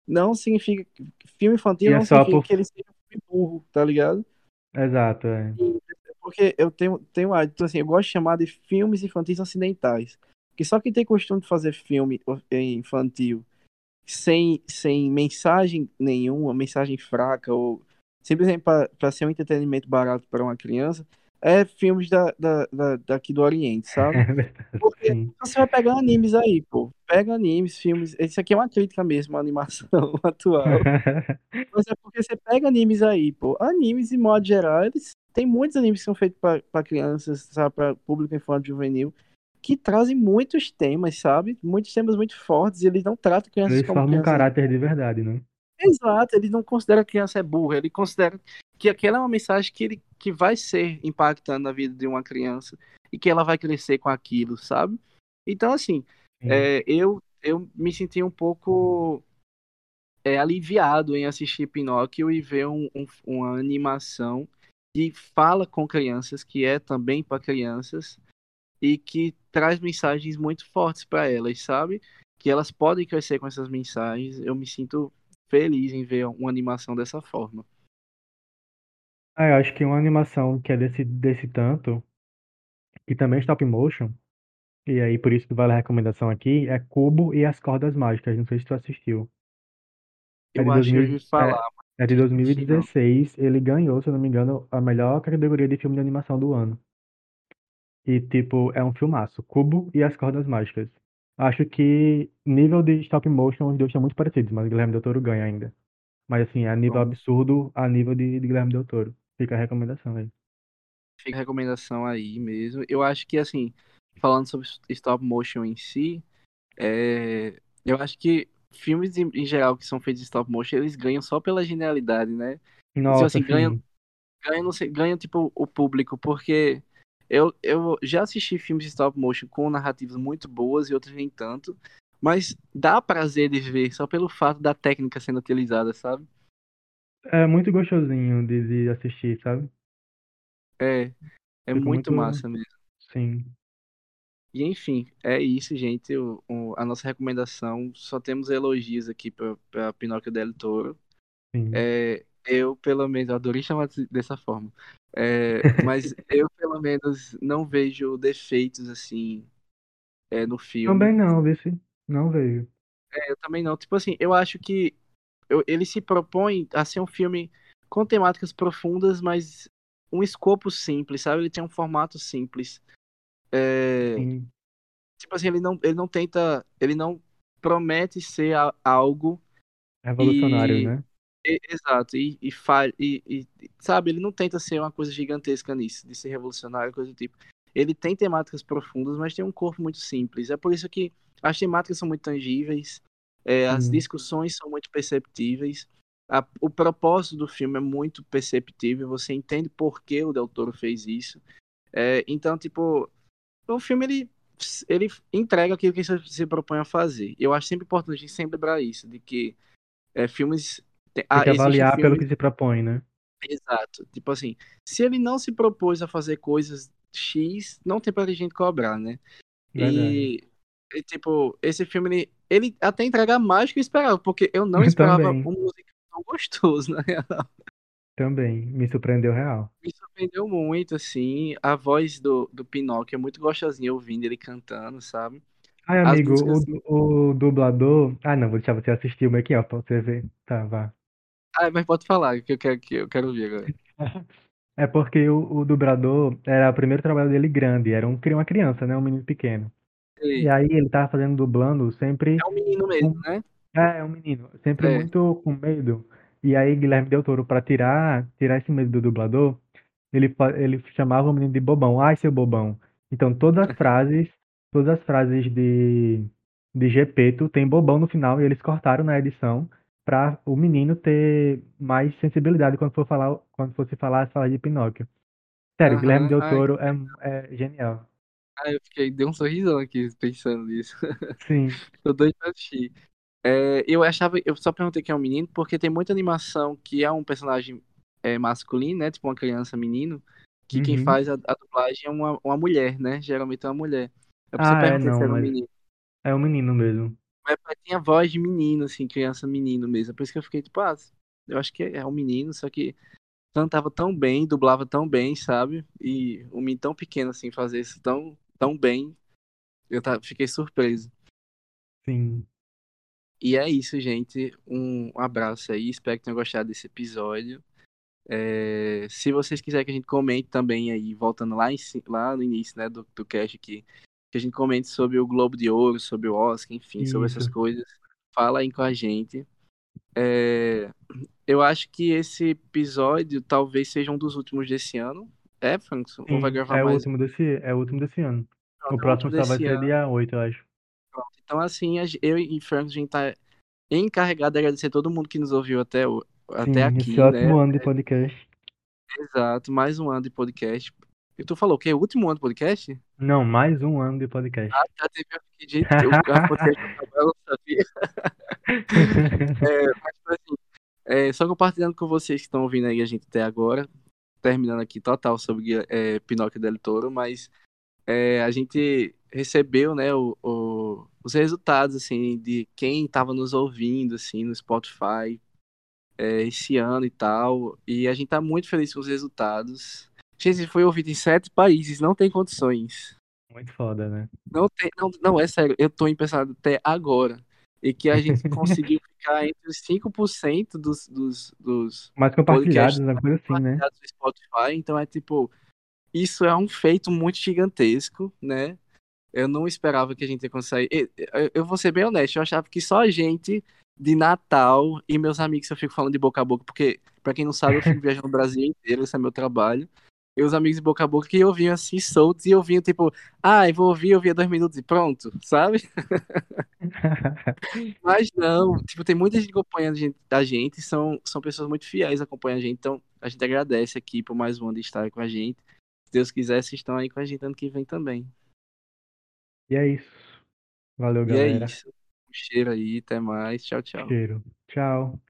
não significa. Filme e infantil é não só significa por... que ele seja um filme burro, tá ligado? Exato, é. Porque eu tenho, tenho hábito, assim, eu gosto de chamar de filmes infantis ocidentais. Que só quem tem costume de fazer filme infantil sem, sem mensagem nenhuma, mensagem fraca, ou simplesmente para ser um entretenimento barato para uma criança, é filmes da, da, da, daqui do Oriente, sabe? É Porque sim. você vai pegar animes aí, pô. Pega animes, filmes. Isso aqui é uma crítica mesmo à animação atual. Mas é porque você pega animes aí, pô. Animes, de modo geral, eles tem muitos animes que são feitos para crianças, sabe, para público infantil juvenil, que trazem muitos temas, sabe? Muitos temas muito fortes, e eles não tratam crianças Eles como formam um caráter de verdade, né? Exato, ele não considera que a criança é burra, ele considera que aquela é uma mensagem que, ele, que vai ser impactando na vida de uma criança e que ela vai crescer com aquilo, sabe? Então, assim, Sim. é, eu, eu me senti um pouco é, aliviado em assistir Pinóquio e ver um, um, uma animação que fala com crianças, que é também para crianças e que traz mensagens muito fortes para elas, sabe? Que elas podem crescer com essas mensagens. Eu me sinto feliz em ver uma animação dessa forma. Ah, eu acho que uma animação que é desse, desse tanto, que também é stop motion, e aí por isso que vale a recomendação aqui, é Cubo e as Cordas Mágicas. Não sei se tu assistiu. É Eu acho que eu 2000, ouvi é, falar, é de mas não assisti, não. 2016. Ele ganhou, se eu não me engano, a melhor categoria de filme de animação do ano. E, tipo, é um filmaço. Cubo e as Cordas Mágicas. Acho que nível de stop motion, os dois são muito parecidos, mas o Guilherme Del Toro ganha ainda. Mas, assim, a nível absurdo, a nível de, de Guilherme Del Toro. Fica a recomendação aí. fica a recomendação aí mesmo. Eu acho que, assim, falando sobre stop motion em si, é... eu acho que filmes em, geral que são feitos em stop motion, eles ganham só pela genialidade, né? Então, Nossa, assim, ganham, sim. ganha, não sei, ganha tipo o público, porque eu, eu já assisti filmes de stop motion com narrativas muito boas e outros nem tanto, mas dá prazer de ver só pelo fato da técnica sendo utilizada, sabe? É muito gostosinho de, de assistir, sabe? É, é muito muito. massa mesmo. Sim, E enfim, é isso, gente. O, o- a nossa recomendação, só temos elogios aqui para Pinóquio del Toro. sim. É, eu, pelo menos, eu adorei chamar dessa forma. É, mas eu, pelo menos, não vejo defeitos assim é, no Também filme. não, vê se. Não vejo. É, eu também não. Tipo assim, eu acho que eu- ele se propõe a ser um filme com temáticas profundas, mas um escopo simples, sabe? Ele tem um formato simples. É, Sim, tipo assim, ele não, ele não tenta, ele não promete ser a- algo revolucionário, e, né? Exato, e, e, fa- e, e, sabe, ele não tenta ser uma coisa gigantesca nisso, de ser revolucionário, coisa do tipo. Ele tem temáticas profundas, mas tem um corpo muito simples. É por isso que as temáticas são muito tangíveis, é, as Sim. discussões são muito perceptíveis, a- o propósito do filme é muito perceptível, você entende por que o Del Toro fez isso. É, então, tipo, o filme ele, ele entrega aquilo que ele se propõe a fazer. Eu acho sempre importante a gente sempre lembrar isso, de que é, filmes. Te- Tem Ah, que avaliar pelo filmes. que se propõe, né? Exato. Tipo assim, se ele não se propôs a fazer coisas X, não tem pra gente cobrar, né? E, e, tipo, esse filme, ele, ele até entrega mais do que eu esperava, porque eu não esperava Também, um musical tão gostoso, né? também. Me surpreendeu real. Me surpreendeu muito, assim. A voz do, do Pinóquio é muito gostosinha ouvindo ele cantando, sabe? Ai, amigo, músicas. o, o dublador. Ah, não, vou deixar você assistir o off pra você ver. Tá, vá. Ah, mas pode falar, que eu quero, que eu quero ouvir agora. É porque o, o dublador era o primeiro trabalho dele grande, era um, uma criança, né? Um menino pequeno. E Sei. aí ele tava fazendo dublando sempre É um menino mesmo, né? É, é um menino, sempre É. muito com medo. E aí Guilherme Del Toro, pra tirar, tirar esse medo do dublador, ele, ele chamava o menino de bobão. Ai, seu bobão. Então todas as frases, todas as frases de, de Gepeto tem bobão no final e eles cortaram na edição pra o menino ter mais sensibilidade quando for falar, quando fosse falar as falas de Pinóquio. Sério, Guilherme. Del Ai, Toro é, é genial. ai, eu fiquei, dei um sorrisão aqui pensando nisso. Sim. Tô doido pra assistir. É, eu achava, eu só perguntei quem é um menino, porque tem muita animação que é um personagem é, masculino, né? Tipo uma criança, menino, que quem Uhum. faz a, a dublagem é uma, uma mulher, né? Geralmente é uma mulher. É eu Ah, é não, era um menino. é um menino mesmo. Tinha voz de menino, assim, criança, menino mesmo. É por isso que eu fiquei, tipo, ah, eu acho que é um menino, só que cantava tão bem, dublava tão bem, sabe? E um menino tão pequeno, assim, fazer isso tão, tão bem, eu fiquei surpreso. Sim. E é isso, gente. Um abraço aí. Espero que tenham gostado desse episódio. É, se vocês quiserem que a gente comente também aí, voltando lá, em lá no início, né, do, do cast aqui, que a gente comente sobre o Globo de Ouro, sobre o Oscar, enfim, sobre essas Isso. coisas, fala aí com a gente. É, eu acho que esse episódio talvez seja um dos últimos desse ano. É, Frankson? Ou vai Sim, gravar é o mais um? último desse, é o último desse ano. O Pronto, é o próximo só vai ser dia 8, eu acho. Pronto. Então, assim, eu e Frankson, a gente tá encarregado de agradecer todo mundo que nos ouviu até, o- até Sim, esse aqui, né? ótimo ano de podcast. Exato, mais um ano de podcast. E tu falou que é o último ano de podcast? Não, mais um ano de podcast. Ah, tá, teve eu fiquei, gente, o a podcast acabou, eu não sabia. É, mas, tipo assim, é, só compartilhando com vocês que estão ouvindo aí a gente até agora, terminando aqui total sobre é, Pinóquio del Toro, mas é, a gente recebeu, né, o, o- os resultados, assim, de quem estava nos ouvindo, assim, no Spotify, é, esse ano e tal, e a gente tá muito feliz com os resultados. Gente, foi ouvido em sete países, não tem condições. Muito foda, né? Não tem, não, não, é sério, eu tô impressionado até agora. E que a gente conseguiu ficar entre os 5% dos, dos, dos Mais compartilhados, uma coisa assim, né? no Spotify. Então é tipo, isso é um feito muito gigantesco, né? Eu não esperava que a gente ia conseguir. Eu, vou ser bem honesto, eu achava que só a gente de Natal e meus amigos, eu fico falando de boca a boca, porque, pra quem não sabe, eu fico viajando o Brasil inteiro, esse é meu trabalho. E os amigos de boca a boca que ouviam assim, soltos, e ouviam tipo, ah, eu vou ouvir, eu ouvia dois minutos e pronto, sabe? Mas não, tipo, tem muita gente acompanhando a gente, a gente são, são pessoas muito fiéis acompanhando a gente, então a gente agradece aqui por mais um ano de estar com a gente. Se Deus quiser, vocês estão aí com a gente ano que vem também. E é isso. Valeu, E é galera. isso. Um cheiro aí, até mais. Tchau, tchau. Cheiro. Tchau.